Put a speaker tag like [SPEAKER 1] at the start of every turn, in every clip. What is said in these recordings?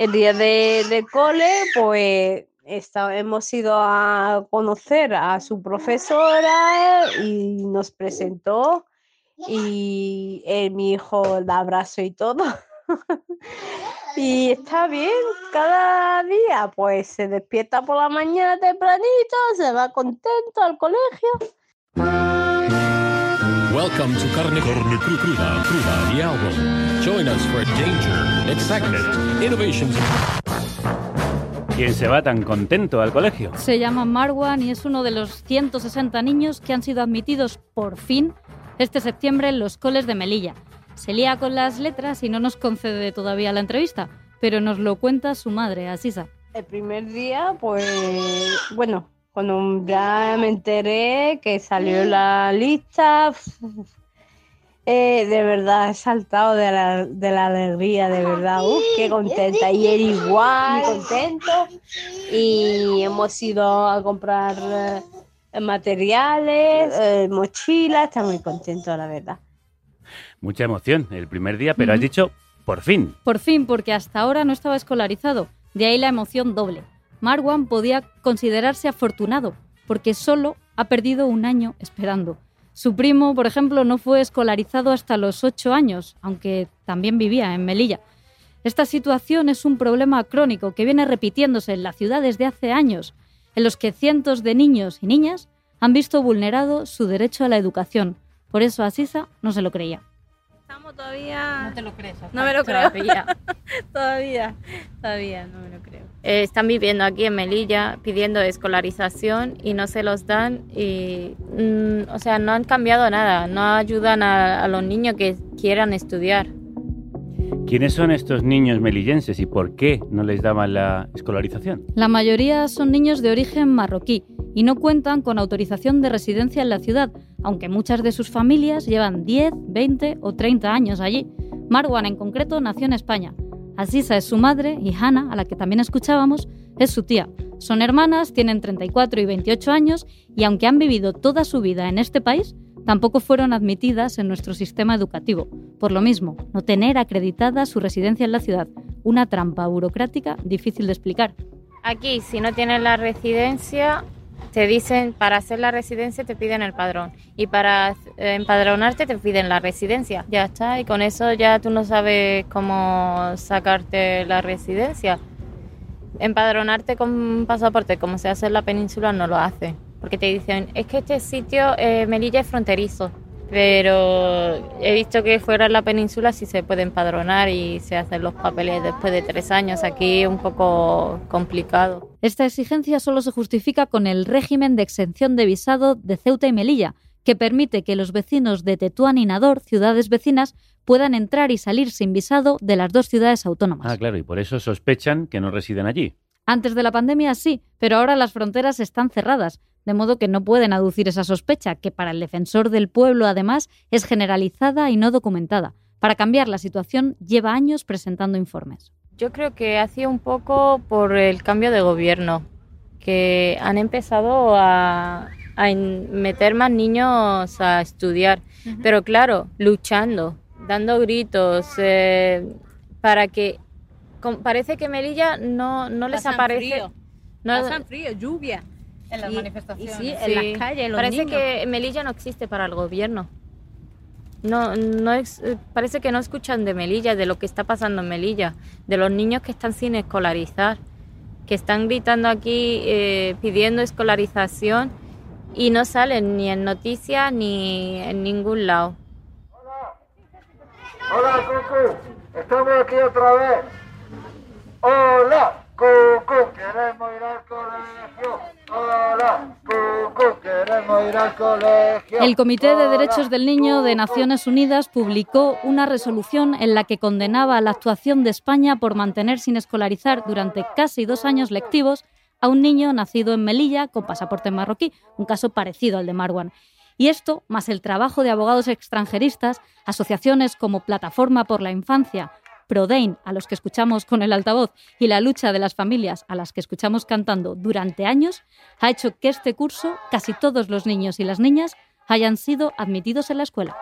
[SPEAKER 1] el día de, de cole, pues hemos ido a conocer a su profesora y nos presentó y mi hijo la abrazo y todo. y está bien, cada día pues se despierta por la mañana tempranito, se va contento al colegio. Welcome to Carne, Carne Cruda, Cruda, the album. Join us for danger, excitement,
[SPEAKER 2] innovations. ¿Quién se va tan contento al colegio?
[SPEAKER 3] Se llama Marwan y es uno de los 160 niños que han sido admitidos por fin este septiembre en los coles de Melilla. Se lía con las letras y no nos concede todavía la entrevista, pero nos lo cuenta su madre, Asisa.
[SPEAKER 1] El primer día, pues, bueno, cuando ya me enteré que salió la lista, eh, de verdad he saltado de la, de la alegría, de verdad, Uf, qué contenta. Y él igual, contento. Y hemos ido a comprar eh, materiales, eh, mochilas, está muy contento, la verdad.
[SPEAKER 2] Mucha emoción el primer día, pero has dicho por fin.
[SPEAKER 3] Por fin, porque hasta ahora no estaba escolarizado. De ahí la emoción doble. Marwan podía considerarse afortunado, porque solo ha perdido un año esperando. Su primo, por ejemplo, no fue escolarizado hasta los ocho años, aunque también vivía en Melilla. Esta situación es un problema crónico que viene repitiéndose en la ciudad desde hace años, en los que cientos de niños y niñas han visto vulnerado su derecho a la educación. Por eso Asisa no se lo creía.
[SPEAKER 4] Estamos todavía...
[SPEAKER 3] No te lo crees.
[SPEAKER 4] No me lo creo. todavía, todavía no me lo creo. Eh, están viviendo aquí en Melilla pidiendo escolarización y no se los dan y, mm, o sea, no han cambiado nada, no ayudan a, a los niños que quieran estudiar.
[SPEAKER 2] ¿Quiénes son estos niños melillenses y por qué no les daban la escolarización?
[SPEAKER 3] La mayoría son niños de origen marroquí y no cuentan con autorización de residencia en la ciudad, aunque muchas de sus familias llevan 10, 20 o 30 años allí. Marwan en concreto nació en España, Asisa es su madre y Hannah, a la que también escuchábamos, es su tía. Son hermanas, tienen 34 y 28 años y aunque han vivido toda su vida en este país, tampoco fueron admitidas en nuestro sistema educativo. Por lo mismo, no tener acreditada su residencia en la ciudad, una trampa burocrática difícil de explicar.
[SPEAKER 4] Aquí, si no tienes la residencia, te dicen, para hacer la residencia te piden el padrón y para eh, empadronarte te piden la residencia. Ya está, y con eso ya tú no sabes cómo sacarte la residencia. Empadronarte con un pasaporte, como se hace en la península, no lo hace. Porque te dicen, es que este sitio, eh, Melilla es fronterizo pero he visto que fuera de la península sí se puede empadronar y se hacen los papeles después de tres años. Aquí es un poco complicado.
[SPEAKER 3] Esta exigencia solo se justifica con el régimen de exención de visado de Ceuta y Melilla, que permite que los vecinos de Tetuán y Nador, ciudades vecinas, puedan entrar y salir sin visado de las dos ciudades autónomas.
[SPEAKER 2] Ah, claro, y por eso sospechan que no residen allí.
[SPEAKER 3] Antes de la pandemia sí, pero ahora las fronteras están cerradas de modo que no pueden aducir esa sospecha, que para el defensor del pueblo además es generalizada y no documentada. Para cambiar la situación lleva años presentando informes.
[SPEAKER 4] Yo creo que ha sido un poco por el cambio de gobierno, que han empezado a, meter más niños a estudiar, pero claro, luchando, dando gritos, eh, para que parece que Melilla no, no les aparece.
[SPEAKER 5] No, Pasan frío, lluvia. En las manifestaciones. sí, en
[SPEAKER 4] las calles. Parece que Melilla no existe para el gobierno. No, no es, eh, parece que no escuchan de Melilla, de lo que está pasando en Melilla, de los niños que están sin escolarizar, que están gritando aquí eh, pidiendo escolarización y no salen ni en noticias ni en ningún lado.
[SPEAKER 6] Hola, hola, Cucu, estamos aquí otra vez. Hola, Cucu, queremos ir al colegio.
[SPEAKER 3] El Comité de Derechos del Niño de Naciones Unidas publicó una resolución en la que condenaba la actuación de España por mantener sin escolarizar durante casi dos años lectivos a un niño nacido en Melilla con pasaporte marroquí, un caso parecido al de Marwan. Y esto, más el trabajo de abogados extranjeristas, asociaciones como Plataforma por la Infancia Prodain, a los que escuchamos con el altavoz, y la lucha de las familias, a las que escuchamos cantando durante años, ha hecho que este curso casi todos los niños y las niñas hayan sido admitidos en la escuela.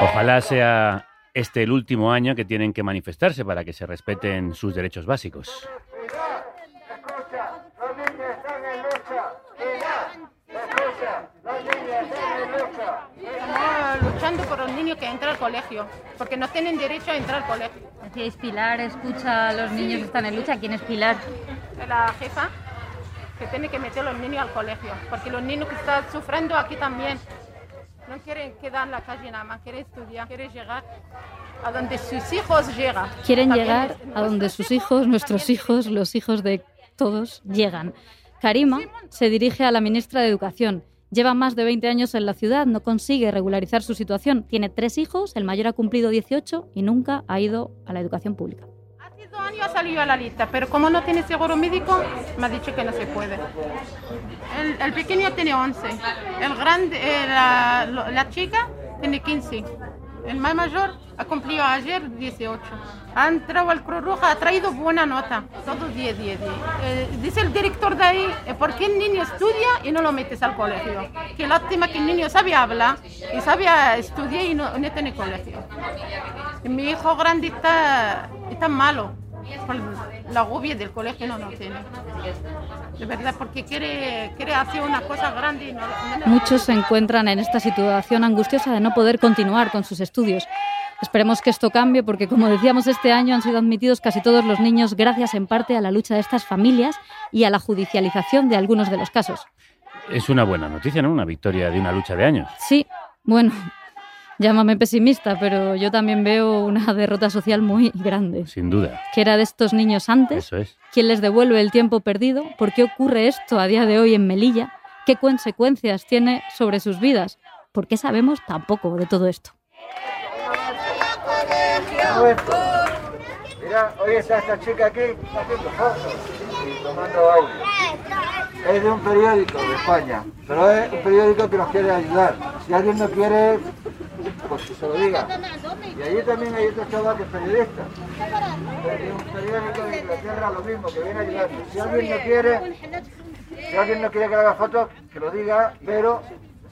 [SPEAKER 2] Ojalá sea este el último año que tienen que manifestarse para que se respeten sus derechos básicos.
[SPEAKER 6] Escucha, los niños están en lucha. Escucha, los niños están en
[SPEAKER 5] luchando por los niños que entran al colegio, porque no tienen derecho a entrar al colegio.
[SPEAKER 3] Decíais, Pilar escucha a los niños que están en lucha. ¿Quién es Pilar?
[SPEAKER 5] La jefa que tiene que meter a los niños al colegio, porque los niños que están sufriendo aquí también no quieren quedar en la calle nada más, quieren estudiar, quieren llegar a donde sus hijos llegan.
[SPEAKER 3] Quieren
[SPEAKER 5] También
[SPEAKER 3] llegar a donde sus hijos, nuestros hijos, los hijos de todos, llegan. Karima se dirige a la ministra de Educación. Lleva más de 20 años en la ciudad, no consigue regularizar su situación. Tiene tres hijos, el mayor ha cumplido 18 y nunca ha ido a la educación pública.
[SPEAKER 5] Hace dos años ha salido a la lista, pero como no tiene seguro médico, me ha dicho que no se puede. El, pequeño tiene 11, el grande, eh, la chica tiene 15, el más mayor ha cumplido ayer 18. Ha entrado al Cruz Roja, ha traído buena nota, todos 10, 10, 10. Eh, dice el director de ahí, eh, ¿por qué el niño estudia y no lo metes al colegio? Qué lástima que el niño sabe hablar y sabe estudiar y no, no tiene colegio. Mi hijo grande está malo. La agobia del colegio no lo tiene. De verdad, porque quiere, quiere hacer una cosa grande y no, no-
[SPEAKER 3] Muchos se encuentran en esta situación angustiosa de no poder continuar con sus estudios. Esperemos que esto cambie porque, como decíamos, este año han sido admitidos casi todos los niños gracias en parte a la lucha de estas familias y a la judicialización de algunos de los casos.
[SPEAKER 2] Es una buena noticia, ¿no? Una victoria de una lucha de años.
[SPEAKER 3] Sí, bueno, llámame pesimista, pero yo también veo una derrota social muy grande.
[SPEAKER 2] Sin duda.
[SPEAKER 3] Que era de estos niños antes,
[SPEAKER 2] Eso es.
[SPEAKER 3] quién les devuelve el tiempo perdido, por qué ocurre esto a día de hoy en Melilla, qué consecuencias tiene sobre sus vidas, por qué sabemos tan poco de todo esto.
[SPEAKER 6] Mira, hoy está esta chica aquí haciendo fotos y tomando audio. Es de un periódico de España, pero es un periódico que nos quiere ayudar. Si alguien no quiere, pues que se lo diga. Y allí también hay otro chaval que es periodista. Es un periódico de Inglaterra, lo mismo, que viene a ayudarnos. Si alguien no quiere, si alguien no quiere que le haga fotos, que lo diga, pero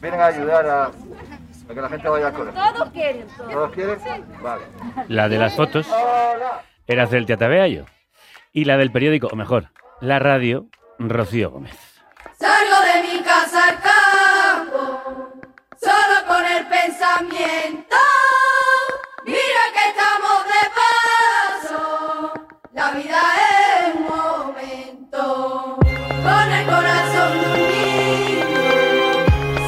[SPEAKER 6] vienen a ayudar a, a que la gente vaya al colegio.
[SPEAKER 5] Todos quieren.
[SPEAKER 6] ¿Todos quieren? Vale.
[SPEAKER 2] La de las fotos era Celtia Tabeayo. Y la del periódico, o mejor, la radio, Rocío Gómez.
[SPEAKER 7] Salgo de mi casa al campo, solo con el pensamiento. Mira que estamos de paso, la vida es un momento. Con el corazón de un niño,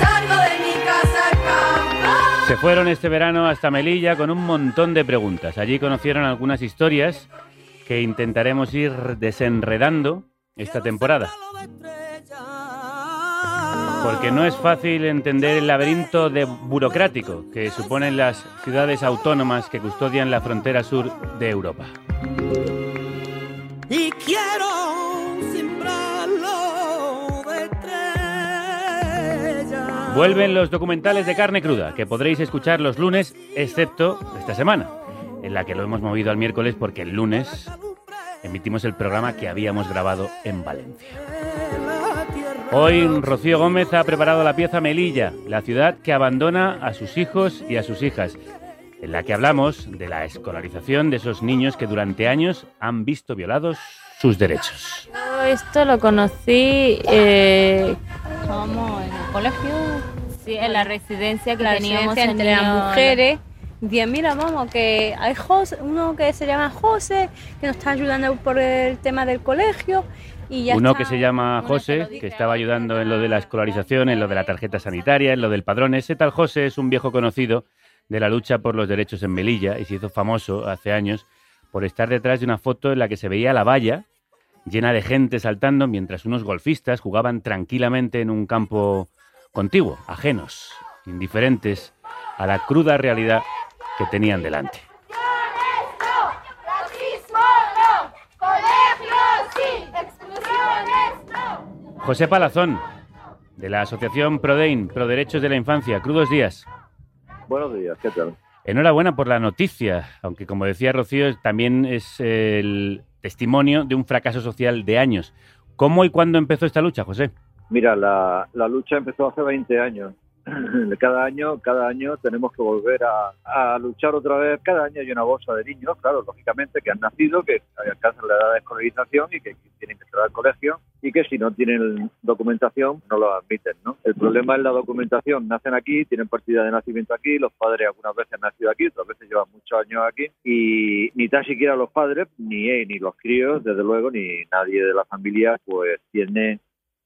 [SPEAKER 7] salgo de mi casa al campo.
[SPEAKER 2] Se fueron este verano hasta Melilla con un montón de preguntas. Allí conocieron algunas historias que intentaremos ir desenredando esta temporada. Porque no es fácil entender el laberinto de burocrático que suponen las ciudades autónomas que custodian la frontera sur de Europa.
[SPEAKER 8] y quiero sembrarlo de estrellas.
[SPEAKER 2] Vuelven los documentales de carne cruda, que podréis escuchar los lunes, excepto esta semana, en la que lo hemos movido al miércoles porque el lunes emitimos el programa que habíamos grabado en Valencia. Hoy Rocío Gómez ha preparado la pieza Melilla, la ciudad que abandona a sus hijos y a sus hijas, en la que hablamos de la escolarización de esos niños que durante años han visto violados sus derechos.
[SPEAKER 4] Todo esto lo conocí eh, como en el colegio, sí, en la residencia que
[SPEAKER 1] la
[SPEAKER 4] teníamos
[SPEAKER 1] residencia
[SPEAKER 4] en
[SPEAKER 1] entre las mujeres. Decían, mira, vamos, que hay José, uno que se llama José, que nos está ayudando por el tema del colegio. Y ya
[SPEAKER 2] Uno
[SPEAKER 1] está.
[SPEAKER 2] que se llama José, que estaba ayudando en lo de la escolarización, en lo de la tarjeta sanitaria, en lo del padrón. Ese tal José es un viejo conocido de la lucha por los derechos en Melilla y se hizo famoso hace años por estar detrás de una foto en la que se veía la valla llena de gente saltando mientras unos golfistas jugaban tranquilamente en un campo contiguo, ajenos, indiferentes a la cruda realidad que tenían delante. José Palazón, de la Asociación Prodein, Pro Derechos de la Infancia. Crudos días.
[SPEAKER 9] Buenos días, ¿qué tal?
[SPEAKER 2] Enhorabuena por la noticia, aunque como decía Rocío, también es el testimonio de un fracaso social de años. ¿Cómo y cuándo empezó esta lucha, José?
[SPEAKER 9] Mira, la, la lucha empezó hace 20 años. Cada año, cada año tenemos que volver a, luchar otra vez. Cada año hay una bolsa de niños, claro, lógicamente, que han nacido, que alcanzan la edad de escolarización y que tienen que entrar al colegio y que si no tienen documentación no lo admiten, ¿no? El problema es la documentación. Nacen aquí, tienen partida de nacimiento aquí, los padres algunas veces han nacido aquí, otras veces llevan muchos años aquí y ni tan siquiera los padres, ni ni los críos, desde luego, ni nadie de la familia, pues tiene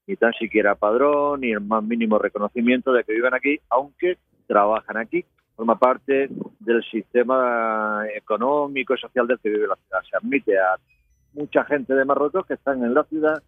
[SPEAKER 9] ni tan siquiera padrón, ni el más mínimo reconocimiento de que viven aquí, aunque trabajan aquí. Forma parte del sistema económico y social del que vive la ciudad. Se admite a mucha gente de Marruecos que están en la ciudad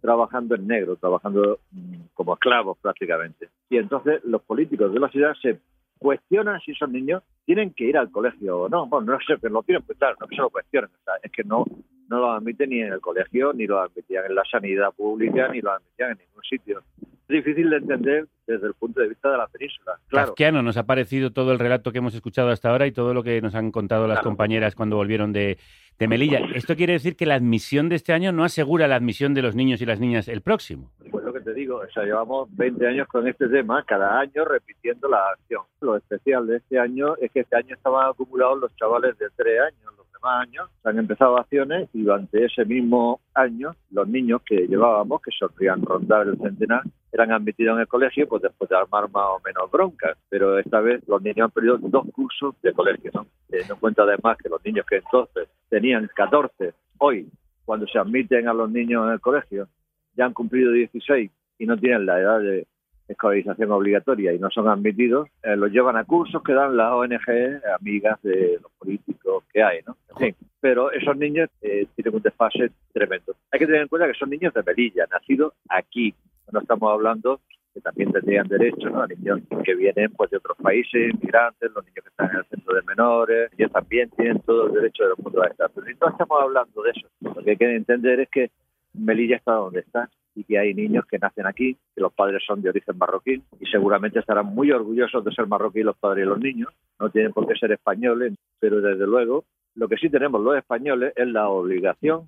[SPEAKER 9] trabajando en negro, trabajando mm, como esclavos prácticamente. Y entonces los políticos de la ciudad se cuestionan si esos niños tienen que ir al colegio o no. Bueno, no sé que lo tienen, pues claro, no que se lo cuestionen, es que no, no lo admiten ni en el colegio, ni lo admitían en la sanidad pública, ni lo admitían en ningún sitio. Es difícil de entender desde el punto de vista de la península. Claro.
[SPEAKER 2] Kafkiano, nos ha parecido todo el relato que hemos escuchado hasta ahora y todo lo que nos han contado las compañeras cuando volvieron de, de Melilla. ¿Esto quiere decir que la admisión de este año no asegura la admisión de los niños y las niñas el próximo?
[SPEAKER 9] Pues lo que te digo, o sea, llevamos 20 años con este tema, cada año repitiendo la acción. Lo especial de este año es que este año estaban acumulados los chavales de 3 años, demás años se han empezado acciones y durante ese mismo año los niños que llevábamos, que solían rondar el centenar, eran admitidos en el colegio pues después de armar más o menos broncas. Pero esta vez los niños han perdido dos cursos de colegio, ¿no? Teniendo en cuenta además que los niños que entonces tenían 14, hoy, cuando se admiten a los niños en el colegio, ya han cumplido 16 y no tienen la edad de escolarización obligatoria y no son admitidos, eh, los llevan a cursos que dan las ONG, amigas de los políticos que hay, ¿no? En fin, pero esos niños eh, tienen un desfase tremendo. Hay que tener en cuenta que son niños de Melilla, nacidos aquí. No estamos hablando que también tendrían derecho, ¿no? A niños que vienen pues de otros países, inmigrantes, los niños que están en el centro de menores, ellos también tienen todo el derecho del mundo a estar. Pero no estamos hablando de eso. Lo que hay que entender es que Melilla está donde está y que hay niños que nacen aquí, que los padres son de origen marroquí y seguramente estarán muy orgullosos de ser marroquí los padres y los niños. No tienen por qué ser españoles, pero desde luego lo que sí tenemos los españoles es la obligación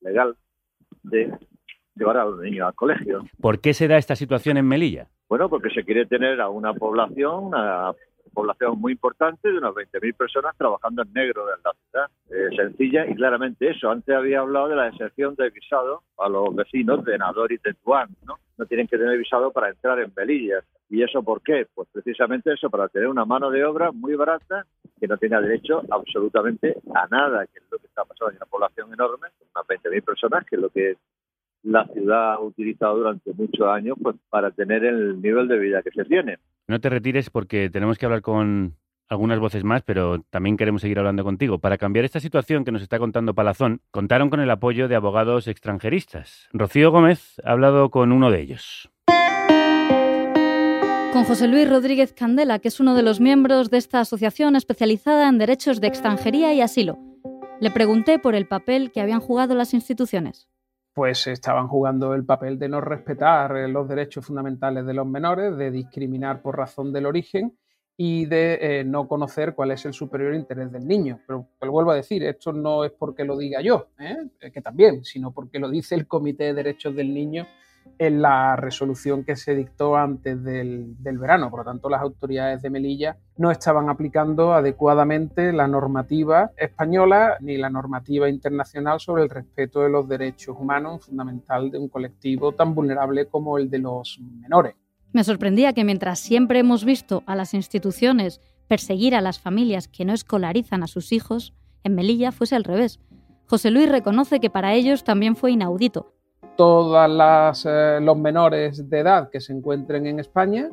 [SPEAKER 9] legal de llevar a los niños al colegio.
[SPEAKER 2] ¿Por qué se da esta situación en Melilla?
[SPEAKER 9] Bueno, porque se quiere tener a una población, una población muy importante de unas 20.000 personas trabajando en negro en la ciudad. Eh, sencilla y claramente eso. Antes había hablado de la excepción de visado a los vecinos de Nador y Tetuán, ¿no? No tienen que tener visado para entrar en Melilla. ¿Y eso por qué? Pues precisamente eso, para tener una mano de obra muy barata que no tenga derecho absolutamente a nada, que es lo que está pasando. en una población enorme, unas 20.000 personas, que es lo que la ciudad ha utilizado durante muchos años pues para tener el nivel de vida que se tiene.
[SPEAKER 2] No te retires porque tenemos que hablar con algunas voces más, pero también queremos seguir hablando contigo. Para cambiar esta situación que nos está contando Palazón, contaron con el apoyo de abogados extranjeristas. Rocío Gómez ha hablado con uno de ellos.
[SPEAKER 3] Con José Luis Rodríguez Candela, que es uno de los miembros de esta asociación especializada en derechos de extranjería y asilo. Le pregunté por el papel que habían jugado las instituciones
[SPEAKER 10] pues estaban jugando el papel de no respetar eh, los derechos fundamentales de los menores, de discriminar por razón del origen y de eh, no conocer cuál es el superior interés del niño. Pero, pero vuelvo a decir, esto no es porque lo diga yo, ¿eh? que también, sino porque lo dice el Comité de Derechos del Niño en la resolución que se dictó antes del, verano. Por lo tanto, las autoridades de Melilla no estaban aplicando adecuadamente la normativa española ni la normativa internacional sobre el respeto de los derechos humanos fundamental de un colectivo tan vulnerable como el de los menores.
[SPEAKER 3] Me sorprendía que mientras siempre hemos visto a las instituciones perseguir a las familias que no escolarizan a sus hijos, en Melilla fuese al revés. José Luis reconoce que para ellos también fue inaudito,
[SPEAKER 10] todos eh, los menores de edad que se encuentren en España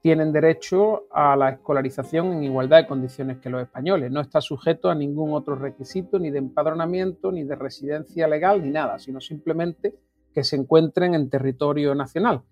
[SPEAKER 10] tienen derecho a la escolarización en igualdad de condiciones que los españoles. No está sujeto a ningún otro requisito, ni de empadronamiento, ni de residencia legal, ni nada, sino simplemente que se encuentren en territorio nacional,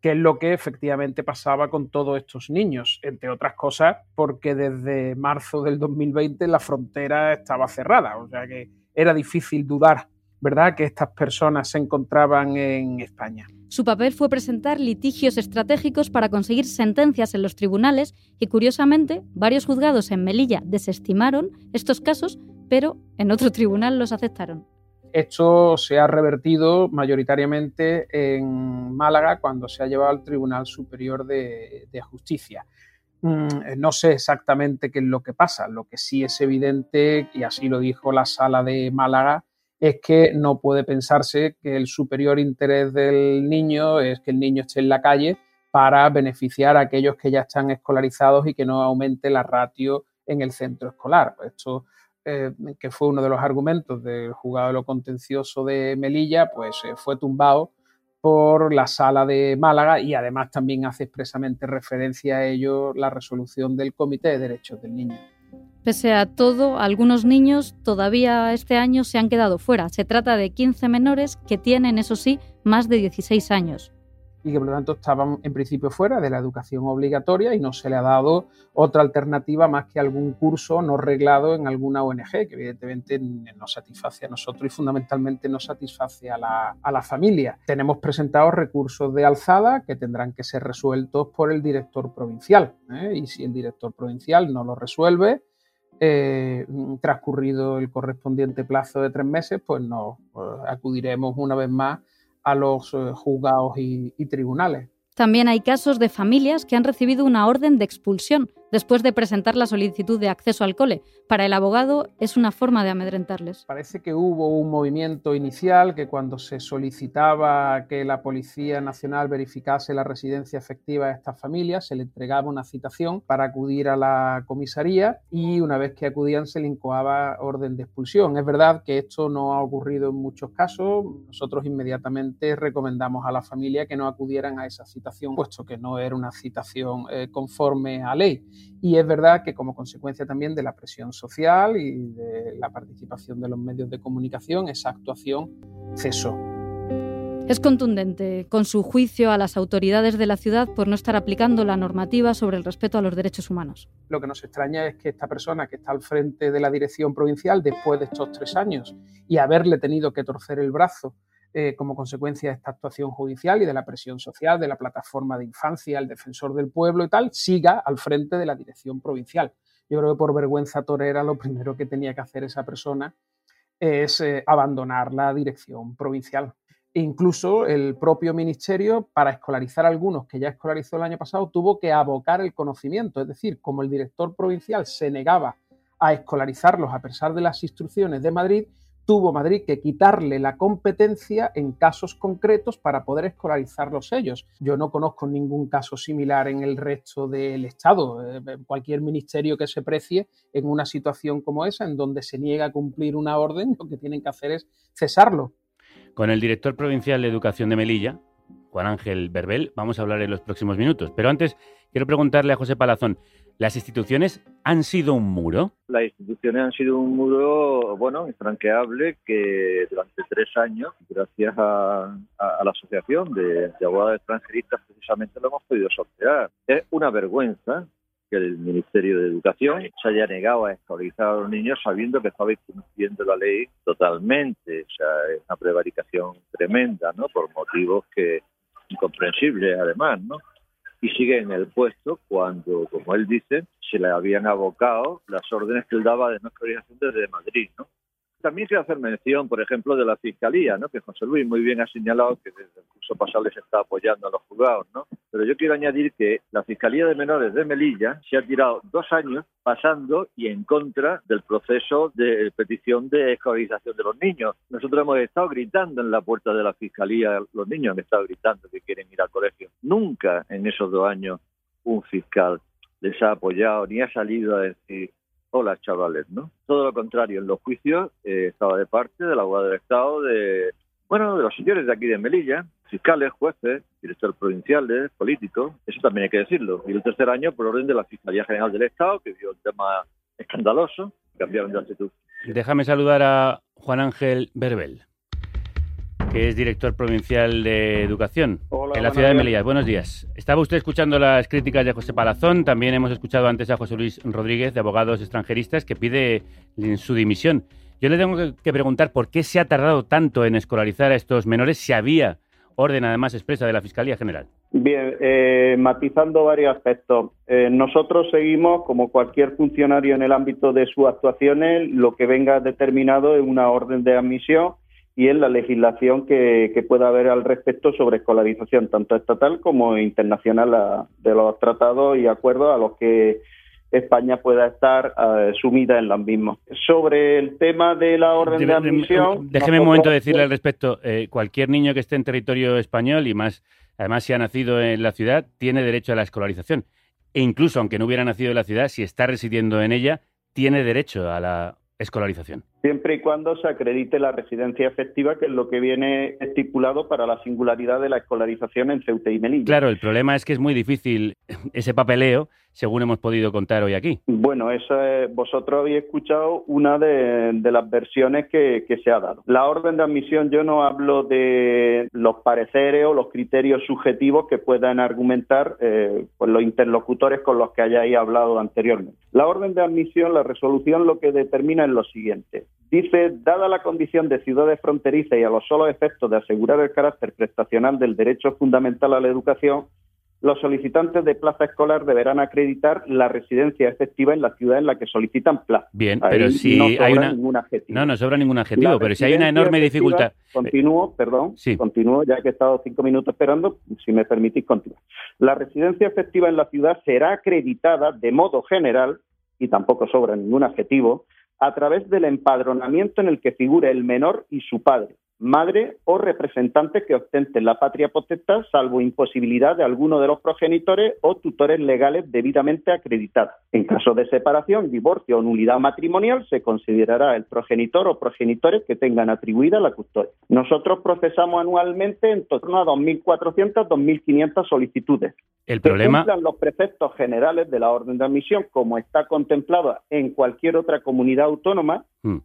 [SPEAKER 10] que es lo que efectivamente pasaba con todos estos niños, entre otras cosas porque desde marzo del 2020 la frontera estaba cerrada, o sea que era difícil dudar ¿verdad?, que estas personas se encontraban en España.
[SPEAKER 3] Su papel fue presentar litigios estratégicos para conseguir sentencias en los tribunales y, curiosamente, varios juzgados en Melilla desestimaron estos casos, pero en otro tribunal los aceptaron.
[SPEAKER 10] Esto se ha revertido mayoritariamente en Málaga cuando se ha llevado al Tribunal Superior de, Justicia. Mm, no sé exactamente qué es lo que pasa, lo que sí es evidente, y así lo dijo la sala de Málaga, es que no puede pensarse que el superior interés del niño es que el niño esté en la calle para beneficiar a aquellos que ya están escolarizados y que no aumente la ratio en el centro escolar. Esto eh, que fue uno de los argumentos del juzgado de lo contencioso de Melilla, pues eh, fue tumbado por la sala de Málaga y además también hace expresamente referencia a ello la resolución del Comité de Derechos del Niño.
[SPEAKER 3] Pese a todo, algunos niños todavía este año se han quedado fuera. Se trata de 15 menores que tienen, eso sí, más de 16 años
[SPEAKER 10] y que por lo tanto estaban en principio fuera de la educación obligatoria y no se le ha dado otra alternativa más que algún curso no reglado en alguna ONG, que evidentemente no satisface a nosotros y fundamentalmente no satisface a la, a la familia. Tenemos presentados recursos de alzada que tendrán que ser resueltos por el director provincial ¿eh? y si el director provincial no lo resuelve, eh, transcurrido el correspondiente plazo de tres meses, pues nos pues acudiremos una vez más a los eh, juzgados y, tribunales.
[SPEAKER 3] También hay casos de familias que han recibido una orden de expulsión después de presentar la solicitud de acceso al cole. Para el abogado es una forma de amedrentarles.
[SPEAKER 10] Parece que hubo un movimiento inicial que cuando se solicitaba que la Policía Nacional verificase la residencia efectiva de estas familias, se le entregaba una citación para acudir a la comisaría y una vez que acudían se le incoaba orden de expulsión. Es verdad que esto no ha ocurrido en muchos casos. Nosotros inmediatamente recomendamos a la familia que no acudieran a esa citación, puesto que no era una citación eh, conforme a ley. Y es verdad que como consecuencia también de la presión social y de la participación de los medios de comunicación, esa actuación cesó.
[SPEAKER 3] Es contundente con su juicio a las autoridades de la ciudad por no estar aplicando la normativa sobre el respeto a los derechos humanos.
[SPEAKER 10] Lo que nos extraña es que esta persona que está al frente de la dirección provincial después de estos tres años y haberle tenido que torcer el brazo eh, como consecuencia de esta actuación judicial y de la presión social de la plataforma de infancia, el defensor del pueblo y tal, siga al frente de la dirección provincial. Yo creo que por vergüenza torera lo primero que tenía que hacer esa persona es eh, abandonar la dirección provincial. E incluso el propio ministerio, para escolarizar a algunos que ya escolarizó el año pasado, tuvo que abocar el conocimiento. Es decir, como el director provincial se negaba a escolarizarlos a pesar de las instrucciones de Madrid, tuvo Madrid que quitarle la competencia en casos concretos para poder escolarizarlos ellos. Yo no conozco ningún caso similar en el resto del Estado. Eh, cualquier ministerio que se precie en una situación como esa, en donde se niega a cumplir una orden, lo que tienen que hacer es cesarlo.
[SPEAKER 2] Con el director provincial de Educación de Melilla, Juan Ángel Berbel, vamos a hablar en los próximos minutos. Pero antes, quiero preguntarle a José Palazón, ¿Las instituciones han sido un muro?
[SPEAKER 9] Las instituciones han sido un muro, bueno, infranqueable que durante tres años, gracias a, la Asociación de, Abogados Extranjeristas, precisamente lo hemos podido sortear. Es una vergüenza que el Ministerio de Educación se haya negado a escolarizar a los niños sabiendo que estaba incumpliendo la ley totalmente. O sea, es una prevaricación tremenda, ¿no? Por motivos que incomprensibles, además, ¿no? y sigue en el puesto cuando, como él dice, se le habían abocado las órdenes que él daba de no desde Madrid, ¿no? También quiero hacer mención, por ejemplo, de la Fiscalía, ¿no? que José Luis muy bien ha señalado que desde el curso pasado les está apoyando a los juzgados. ¿no? Pero yo quiero añadir que la Fiscalía de Menores de Melilla se ha tirado dos años pasando y en contra del proceso de petición de escolarización de los niños. Nosotros hemos estado gritando en la puerta de la Fiscalía, los niños han estado gritando que quieren ir al colegio. Nunca en esos dos años un fiscal les ha apoyado ni ha salido a decir hola chavales, ¿no? Todo lo contrario, en los juicios eh, estaba de parte del abogado del Estado, de, bueno, de los señores de aquí de Melilla, fiscales, jueces, directores provinciales, políticos, eso también hay que decirlo. Y el tercer año, por orden de la Fiscalía General del Estado, que vio el tema escandaloso, cambiaron de actitud.
[SPEAKER 2] Déjame saludar a Juan Ángel Berbel que es director provincial de Educación en la ciudad de Melilla. Buenos días. Estaba usted escuchando las críticas de José Palazón. También hemos escuchado antes a José Luis Rodríguez, de Abogados Extranjeristas, que pide su dimisión. Yo le tengo que preguntar por qué se ha tardado tanto en escolarizar a estos menores si había orden además expresa de la Fiscalía General.
[SPEAKER 11] Bien, eh, matizando varios aspectos. Eh, nosotros seguimos, como cualquier funcionario en el ámbito de sus actuaciones, lo que venga determinado en una orden de admisión y en la legislación que, que pueda haber al respecto sobre escolarización, tanto estatal como internacional, a- de los tratados y acuerdos a los que España pueda estar eh, sumida en los mismos. Sobre el tema de la orden de
[SPEAKER 2] Debe-
[SPEAKER 11] admisión...
[SPEAKER 2] Déjeme un momento decirle al respecto. eh, cualquier niño que esté en territorio español y más, además si ha nacido en la ciudad, tiene derecho a la escolarización. E incluso aunque no hubiera nacido en la ciudad, si está residiendo en ella, tiene derecho a la escolarización.
[SPEAKER 11] Siempre y cuando se acredite la residencia efectiva, que es lo que viene estipulado para la singularidad de la escolarización en Ceuta y Melilla.
[SPEAKER 2] Claro, el problema es que es muy difícil ese papeleo, según hemos podido contar hoy aquí.
[SPEAKER 11] Bueno, esa es- vosotros habéis escuchado una de, de las versiones que, que se ha dado. La orden de admisión, yo no hablo de los pareceres o los criterios subjetivos que puedan argumentar eh, pues los interlocutores con los que hayáis hablado anteriormente. La orden de admisión, la resolución, lo que determina es lo siguiente. Dice, dada la condición de ciudades fronterizas y a los solos efectos de asegurar el carácter prestacional del derecho fundamental a la educación, los solicitantes de plaza escolar deberán acreditar la residencia efectiva en la ciudad en la que solicitan plaza.
[SPEAKER 2] Bien,
[SPEAKER 11] Ahí
[SPEAKER 2] pero si
[SPEAKER 11] no
[SPEAKER 2] hay
[SPEAKER 11] sobra
[SPEAKER 2] una...
[SPEAKER 11] ningún adjetivo.
[SPEAKER 2] No, no sobra ningún adjetivo,
[SPEAKER 11] La
[SPEAKER 2] pero si hay una enorme dificultad...
[SPEAKER 11] Continúo, perdón, continúo, ya que he estado cinco minutos esperando, si me permitís continuar. La residencia efectiva en la ciudad será acreditada de modo general, y tampoco sobra ningún adjetivo, a través del empadronamiento en el que figure el menor y su padre, madre o representante que ostenten la patria potestad, salvo imposibilidad de alguno de los progenitores o tutores legales debidamente acreditados. En caso de separación, divorcio o nulidad matrimonial, se considerará el progenitor o progenitores que tengan atribuida la custodia. Nosotros procesamos anualmente en torno a 2.400, 2.500 solicitudes.
[SPEAKER 2] El problema...
[SPEAKER 11] cumplan los preceptos generales de la orden de admisión, como está contemplado en cualquier otra comunidad autónoma,
[SPEAKER 2] Mm.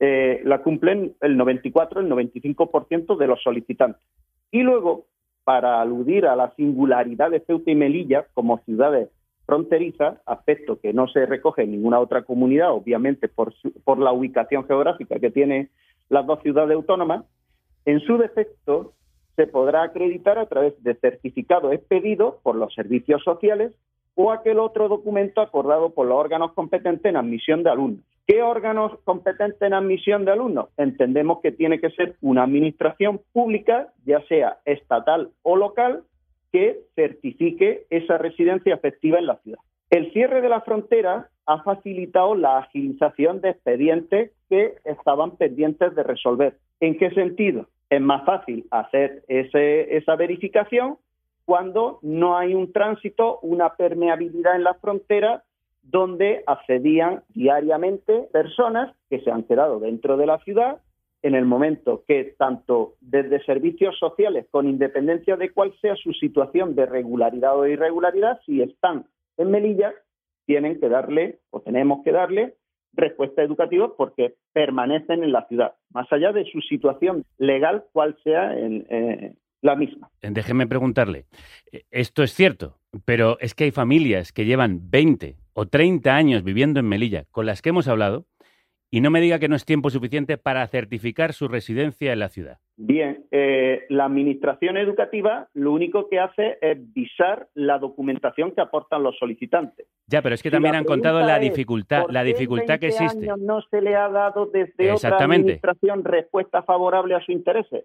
[SPEAKER 11] Eh, la cumplen el 94, el 95% de los solicitantes. Y luego, para aludir a la singularidad de Ceuta y Melilla como ciudades fronterizas, aspecto que no se recoge en ninguna otra comunidad, obviamente por, por la ubicación geográfica que tienen las dos ciudades autónomas, en su defecto se podrá acreditar a través de certificado expedido por los servicios sociales o aquel otro documento acordado por los órganos competentes en admisión de alumnos. ¿Qué órganos competentes en admisión de alumnos? Entendemos que tiene que ser una administración pública, ya sea estatal o local, que certifique esa residencia efectiva en la ciudad. El cierre de la frontera ha facilitado la agilización de expedientes que estaban pendientes de resolver. ¿En qué sentido? Es más fácil hacer ese- esa verificación cuando no hay un tránsito, una permeabilidad en la frontera donde accedían diariamente personas que se han quedado dentro de la ciudad en el momento que tanto desde servicios sociales, con independencia de cuál sea su situación de regularidad o irregularidad, si están en Melilla, tienen que darle o tenemos que darle respuesta educativa porque permanecen en la ciudad, más allá de su situación legal, cual sea en, eh, la misma.
[SPEAKER 2] Déjeme preguntarle, eh, esto es cierto, pero es que hay familias que llevan 20 o 30 años viviendo en Melilla, con las que hemos hablado, y no me diga que no es tiempo suficiente para certificar su residencia en la ciudad.
[SPEAKER 11] Bien, eh, la administración educativa lo único que hace es visar la documentación que aportan los solicitantes.
[SPEAKER 2] Ya, pero es que también han contado la dificultad,
[SPEAKER 11] ¿por
[SPEAKER 2] la dificultad que
[SPEAKER 11] 20
[SPEAKER 2] existe.
[SPEAKER 11] años no se le ha dado desde otra administración respuesta favorable a su intereses?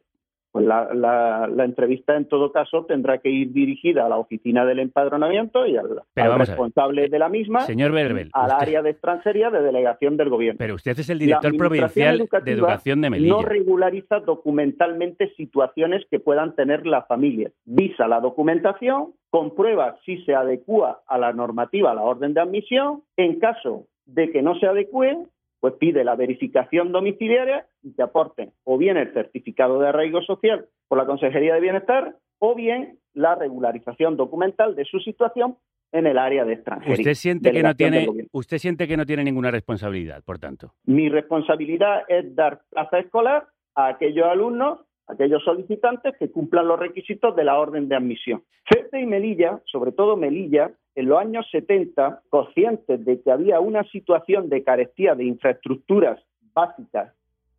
[SPEAKER 11] Pues la, la- la entrevista, en todo caso, tendrá que ir dirigida a la oficina del empadronamiento y al, responsable de la misma,
[SPEAKER 2] Señor Berbel,
[SPEAKER 11] al
[SPEAKER 2] usted-
[SPEAKER 11] área de extranjería de delegación del gobierno.
[SPEAKER 2] Pero usted es el director provincial de educación de Melilla.
[SPEAKER 11] No regulariza documentalmente situaciones que puedan tener las familias. Visa la documentación, comprueba si se adecua a la normativa, a la orden de admisión. En caso de que no se adecue, pues pide la verificación domiciliaria y que aporten o bien el certificado de arraigo social por la Consejería de Bienestar o bien la regularización documental de su situación en el área de extranjería.
[SPEAKER 2] Usted siente que no tiene, usted siente que no tiene ninguna responsabilidad, por tanto.
[SPEAKER 11] Mi responsabilidad es dar plaza escolar a aquellos alumnos, aquellos solicitantes que cumplan los requisitos de la orden de admisión. Ceuta y Melilla, sobre todo Melilla, en los años 70, conscientes de que había una situación de carestía de infraestructuras básicas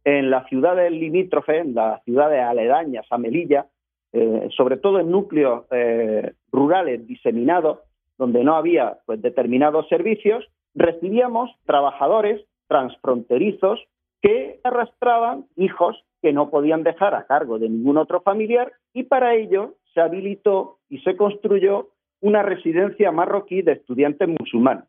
[SPEAKER 11] en las ciudades limítrofes, en las ciudades aledañas a Melilla, eh, sobre todo en núcleos eh, rurales diseminados, donde no había pues, determinados servicios, recibíamos trabajadores transfronterizos que arrastraban hijos que no podían dejar a cargo de ningún otro familiar y para ello se habilitó y se construyó una residencia marroquí de estudiantes musulmanes,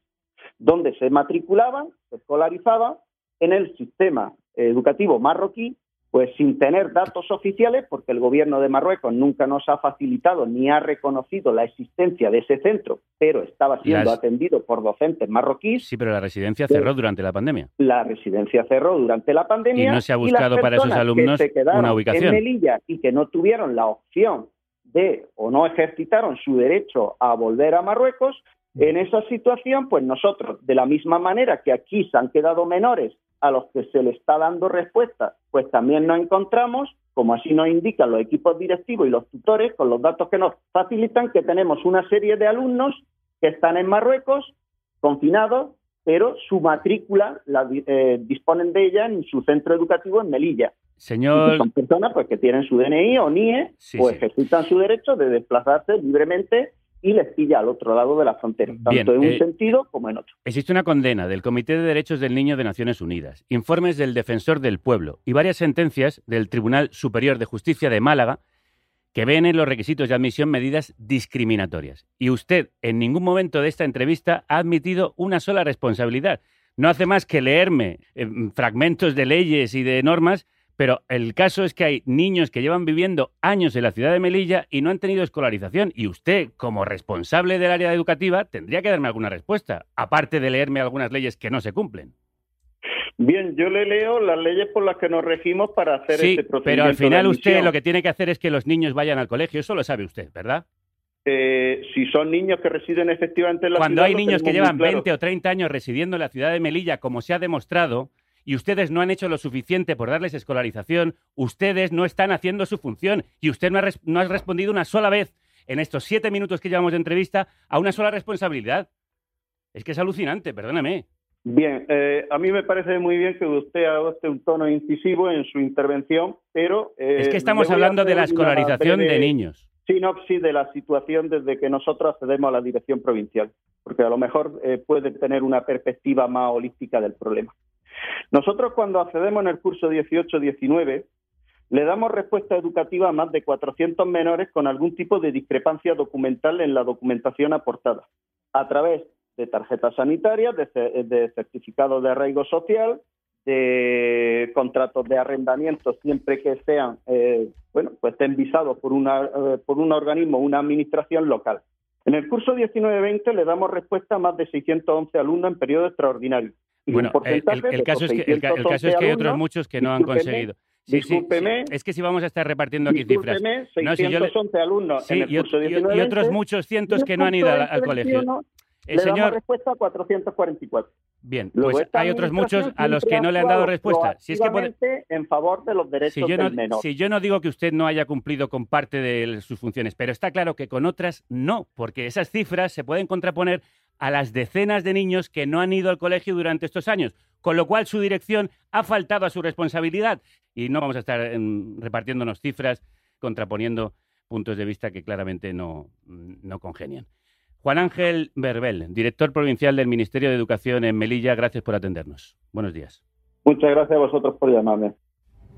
[SPEAKER 11] donde se matriculaban, se escolarizaban en el sistema educativo marroquí pues sin tener datos oficiales, porque el gobierno de Marruecos nunca nos ha facilitado ni ha reconocido la existencia de ese centro, pero estaba siendo
[SPEAKER 2] Las-
[SPEAKER 11] atendido por docentes marroquíes.
[SPEAKER 2] Sí, pero la residencia cerró durante la pandemia.
[SPEAKER 11] La residencia cerró durante la pandemia.
[SPEAKER 2] Y no se ha buscado para esos alumnos
[SPEAKER 11] que se quedaron
[SPEAKER 2] una ubicación.
[SPEAKER 11] En Melilla y que no tuvieron la opción de o no ejercitaron su derecho a volver a Marruecos, en esa situación, pues nosotros, de la misma manera que aquí se han quedado menores a los que se le está dando respuesta, pues también nos encontramos, como así nos indican los equipos directivos y los tutores, con los datos que nos facilitan, que tenemos una serie de alumnos que están en Marruecos, confinados, pero su matrícula la eh, disponen de ella en su centro educativo en Melilla. Y
[SPEAKER 2] Señor,
[SPEAKER 11] son personas pues, que tienen su DNI o NIE
[SPEAKER 2] Sí,
[SPEAKER 11] o
[SPEAKER 2] sí.
[SPEAKER 11] ejercitan su derecho de desplazarse libremente y les pilla al otro lado de la frontera, tanto
[SPEAKER 2] Bien,
[SPEAKER 11] en un
[SPEAKER 2] eh,
[SPEAKER 11] sentido como en otro.
[SPEAKER 2] existe una condena del Comité de Derechos del Niño de Naciones Unidas, informes del Defensor del Pueblo y varias sentencias del Tribunal Superior de Justicia de Málaga que ven en los requisitos de admisión medidas discriminatorias. Y usted en ningún momento de esta entrevista ha admitido una sola responsabilidad. No hace más que leerme eh, fragmentos de leyes y de normas, pero el caso es que hay niños que llevan viviendo años en la ciudad de Melilla y no han tenido escolarización. Y usted, como responsable del área educativa, tendría que darme alguna respuesta, aparte de leerme algunas leyes que no se cumplen.
[SPEAKER 11] Bien, yo le leo las leyes por las que nos regimos para hacer
[SPEAKER 2] Sí,
[SPEAKER 11] este procedimiento.
[SPEAKER 2] pero al final usted lo que tiene que hacer es que los niños vayan al colegio. Eso lo sabe usted, ¿verdad?
[SPEAKER 11] Eh, si son niños que residen efectivamente en la
[SPEAKER 2] Cuando
[SPEAKER 11] ciudad,
[SPEAKER 2] hay
[SPEAKER 11] lo
[SPEAKER 2] niños que llevan
[SPEAKER 11] claro.
[SPEAKER 2] 20 o 30 años residiendo en la ciudad de Melilla, como se ha demostrado, y ustedes no han hecho lo suficiente por darles escolarización, ustedes no están haciendo su función y usted no ha, res- no ha respondido una sola vez en estos siete minutos que llevamos de entrevista a una sola responsabilidad. Es que es alucinante, perdóname.
[SPEAKER 11] Bien, eh, a mí me parece muy bien que usted adopte un tono incisivo en su intervención, pero... eh,
[SPEAKER 2] es que estamos hablando de la escolarización de niños.
[SPEAKER 11] Sinopsis de la situación desde que nosotros accedemos a la dirección provincial, porque a lo mejor eh, puede tener una perspectiva más holística del problema. Nosotros cuando accedemos en el curso 18-19 le damos respuesta educativa a más de 400 menores con algún tipo de discrepancia documental en la documentación aportada, a través de tarjetas sanitarias, de, ce- de certificados de arraigo social, de contratos de arrendamiento siempre que sean, eh, bueno, pues estén visados por, una, eh, por un organismo, una administración local. En el curso 19-20 le damos respuesta a más de 611 alumnos en periodo extraordinario. Y
[SPEAKER 2] Bueno, el,
[SPEAKER 11] porcentaje
[SPEAKER 2] el- el caso es que, el, el caso es que hay otros
[SPEAKER 11] 611
[SPEAKER 2] muchos que no han conseguido. Sí, sí, Es que si vamos a estar repartiendo aquí cifras.
[SPEAKER 11] discúlpeme,
[SPEAKER 2] No, si yo le-
[SPEAKER 11] 611 alumnos
[SPEAKER 2] Sí,
[SPEAKER 11] en el
[SPEAKER 2] y,
[SPEAKER 11] curso
[SPEAKER 2] ot- y-
[SPEAKER 11] 19
[SPEAKER 2] y otros muchos cientos que no han ido al, al colegio. El
[SPEAKER 11] le
[SPEAKER 2] señor,
[SPEAKER 11] damos respuesta a 444.
[SPEAKER 2] bien, pues hay otros muchos a los que no le han dado respuesta. Si es que puede-
[SPEAKER 11] en favor de los derechos
[SPEAKER 2] si yo, no,
[SPEAKER 11] del menor.
[SPEAKER 2] si yo no digo que usted no haya cumplido con parte de sus funciones, pero está claro que con otras no, porque esas cifras se pueden contraponer a las decenas de niños que no han ido al colegio durante estos años, con lo cual su dirección ha faltado a su responsabilidad y no vamos a estar em, repartiéndonos cifras, contraponiendo puntos de vista que claramente no, no congenian. Juan Ángel Berbel, director provincial del Ministerio de Educación en Melilla, gracias por atendernos. Buenos días.
[SPEAKER 11] Muchas gracias a vosotros por llamarme.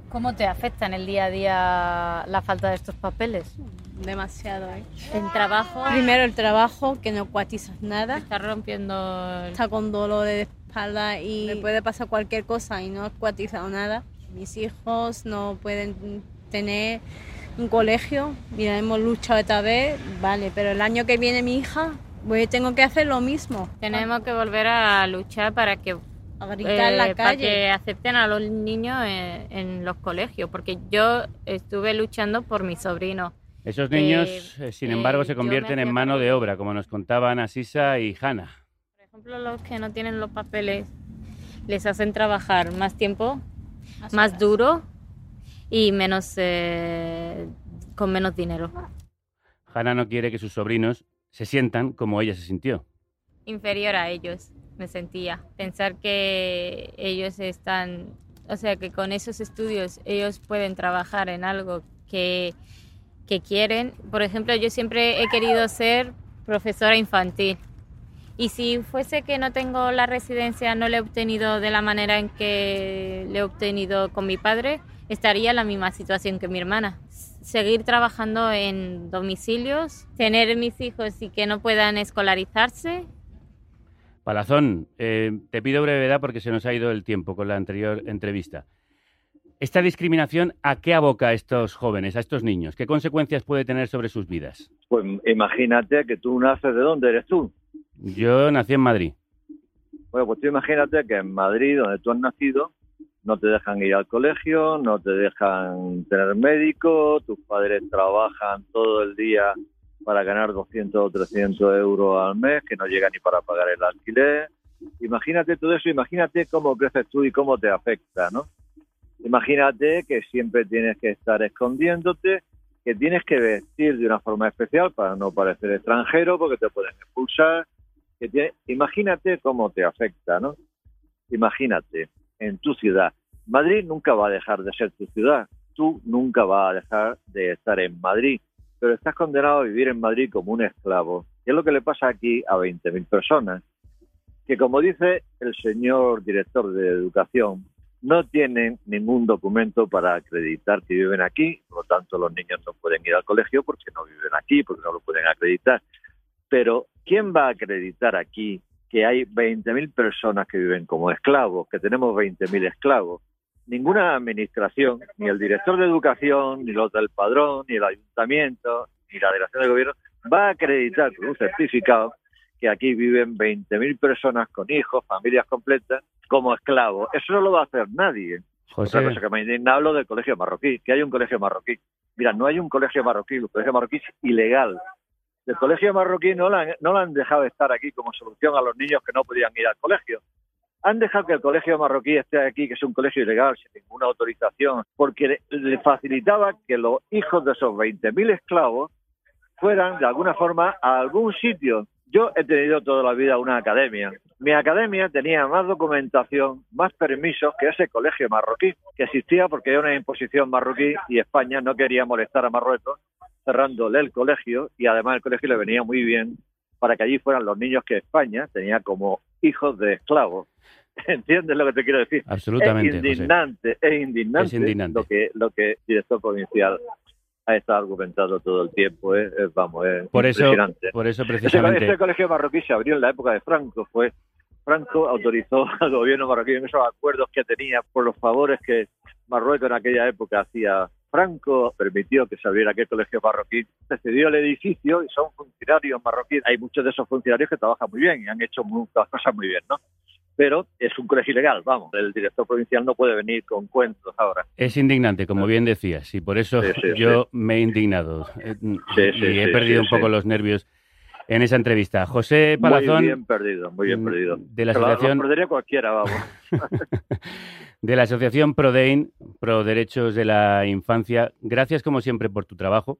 [SPEAKER 4] ¿Cómo te afecta en el día a día la falta de estos papeles?
[SPEAKER 1] Demasiado, ¿eh?
[SPEAKER 4] En trabajo.
[SPEAKER 1] Primero el trabajo, que no cuatizas nada.
[SPEAKER 4] Está rompiendo. el-
[SPEAKER 1] Está con dolor de espalda y me puede pasar cualquier cosa y no he cuatizado nada. Mis hijos no pueden tener un colegio. Mira, hemos luchado esta vez, vale, pero el año que viene mi hija, pues tengo que hacer lo mismo.
[SPEAKER 4] Tenemos que volver a luchar para que
[SPEAKER 1] A gritar en la
[SPEAKER 4] eh, para
[SPEAKER 1] calle.
[SPEAKER 4] que acepten a los niños en, en los colegios, porque yo estuve luchando por mi sobrino.
[SPEAKER 2] Esos
[SPEAKER 4] Eh,
[SPEAKER 2] niños, eh, sin embargo,
[SPEAKER 4] eh,
[SPEAKER 2] se convierten en mano de obra, como nos contaban Asisa y Hanna.
[SPEAKER 4] Por ejemplo, los que no tienen los papeles les hacen trabajar más tiempo, más duro y menos eh, con menos dinero.
[SPEAKER 2] Hanna no quiere que sus sobrinos se sientan como ella se sintió.
[SPEAKER 4] Inferior a ellos, me sentía. Pensar que ellos están, o sea, que con esos estudios ellos pueden trabajar en algo que, que quieren. Por ejemplo, yo siempre he querido ser profesora infantil Y si fuese que no tengo la residencia, no la he obtenido de la manera en que le he obtenido con mi padre, estaría en la misma situación que mi hermana. Seguir trabajando en domicilios, tener mis hijos y que no puedan escolarizarse.
[SPEAKER 2] Palazón, eh, te pido brevedad porque se nos ha ido el tiempo con la anterior entrevista. ¿Esta discriminación a qué aboca a estos jóvenes, a estos niños? ¿Qué consecuencias puede tener sobre sus vidas?
[SPEAKER 9] Pues imagínate que tú naces de dónde eres tú.
[SPEAKER 2] Yo nací en Madrid.
[SPEAKER 9] Bueno, pues tú imagínate que en Madrid, donde tú has nacido, no te dejan ir al colegio, no te dejan tener médico, tus padres trabajan todo el día para ganar 200 o 300 euros al mes, que no llega ni para pagar el alquiler. Imagínate todo eso, imagínate cómo creces tú y cómo te afecta, ¿no? Imagínate que siempre tienes que estar escondiéndote, que tienes que vestir de una forma especial para no parecer extranjero porque te pueden expulsar. Que tiene- Imagínate cómo te afecta, ¿no? Imagínate en tu ciudad. Madrid nunca va a dejar de ser tu ciudad. Tú nunca vas a dejar de estar en Madrid. Pero estás condenado a vivir en Madrid como un esclavo. ¿Qué es lo que le pasa aquí a 20.000 personas? Que como dice el señor director de educación, no tienen ningún documento para acreditar que viven aquí, por lo tanto los niños no pueden ir al colegio porque no viven aquí, porque no lo pueden acreditar. Pero ¿quién va a acreditar aquí que hay 20.000 personas que viven como esclavos, que tenemos 20.000 esclavos? Ninguna administración, ni el director de educación, ni los del padrón, ni el ayuntamiento, ni la delegación de gobierno, va a acreditar con un certificado que aquí viven 20.000 personas con hijos, familias completas, como esclavos. Eso no lo va a hacer nadie.
[SPEAKER 2] José.
[SPEAKER 9] Otra cosa que me indigna, hablo del colegio marroquí, que hay un colegio marroquí. Mira, no hay un colegio marroquí, el colegio marroquí es ilegal. El colegio marroquí no lo han, no lo han dejado estar aquí como solución a los niños que no podían ir al colegio. Han dejado que el colegio marroquí esté aquí, que es un colegio ilegal, sin ninguna autorización, porque le, facilitaba que los hijos de esos 20.000 esclavos fueran de alguna forma a algún sitio. Yo he tenido toda la vida una academia. Mi academia tenía más documentación, más permisos que ese colegio marroquí, que existía porque era una imposición marroquí y España no quería molestar a Marruecos cerrándole el colegio y además el colegio le venía muy bien para que allí fueran los niños que España tenía como hijos de esclavos. ¿Entiendes lo que te quiero decir?
[SPEAKER 2] Absolutamente,
[SPEAKER 9] Es
[SPEAKER 2] José.
[SPEAKER 9] indignante, es indignante,
[SPEAKER 2] Es indignante.
[SPEAKER 9] lo que lo que el director provincial ha estado argumentando todo el tiempo. Es, es, vamos, es
[SPEAKER 2] Por eso, por eso precisamente.
[SPEAKER 9] ese colegio marroquí se abrió en la época de Franco. Fue Franco autorizó al gobierno marroquí en esos acuerdos que tenía por los favores que Marruecos en aquella época hacía. Franco permitió que se abriera aquel colegio marroquí, se cedió el edificio y son funcionarios marroquíes. Hay muchos de esos funcionarios que trabajan muy bien y han hecho muchas cosas muy bien, ¿no? Pero es un colegio ilegal, vamos. El director provincial no puede venir con cuentos ahora.
[SPEAKER 2] Es indignante, como bien decías, y por eso
[SPEAKER 9] Sí, sí,
[SPEAKER 2] yo me he indignado eh,
[SPEAKER 9] Sí,
[SPEAKER 2] y
[SPEAKER 9] sí,
[SPEAKER 2] he
[SPEAKER 9] sí,
[SPEAKER 2] perdido
[SPEAKER 9] sí,
[SPEAKER 2] un poco
[SPEAKER 9] sí.
[SPEAKER 2] los nervios en esa entrevista. José Palazón,
[SPEAKER 9] Muy bien perdido, muy bien perdido.
[SPEAKER 2] de la
[SPEAKER 9] Que lo-
[SPEAKER 2] asociación-
[SPEAKER 9] perdería cualquiera, vamos.
[SPEAKER 2] de la Asociación ProDein, Pro Derechos de la Infancia, gracias como siempre por tu trabajo.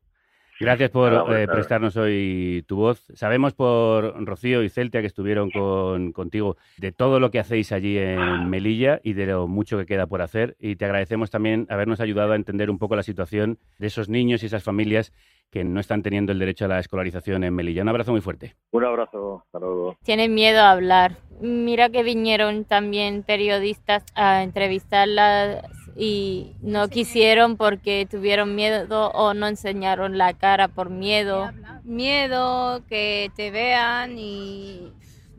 [SPEAKER 2] Gracias por eh, prestarnos hoy tu voz. Sabemos por Rocío y Celtia que estuvieron con, contigo de todo lo que hacéis allí en Melilla y de lo mucho que queda por hacer. Y te agradecemos también habernos ayudado a entender un poco la situación de esos niños y esas familias que no están teniendo el derecho a la escolarización en Melilla. Un abrazo muy fuerte.
[SPEAKER 9] Un abrazo, hasta luego.
[SPEAKER 4] Tienen miedo a hablar. Mira que vinieron también periodistas a entrevistarlas y no quisieron porque tuvieron miedo o no enseñaron la cara por miedo.
[SPEAKER 12] miedo que te vean y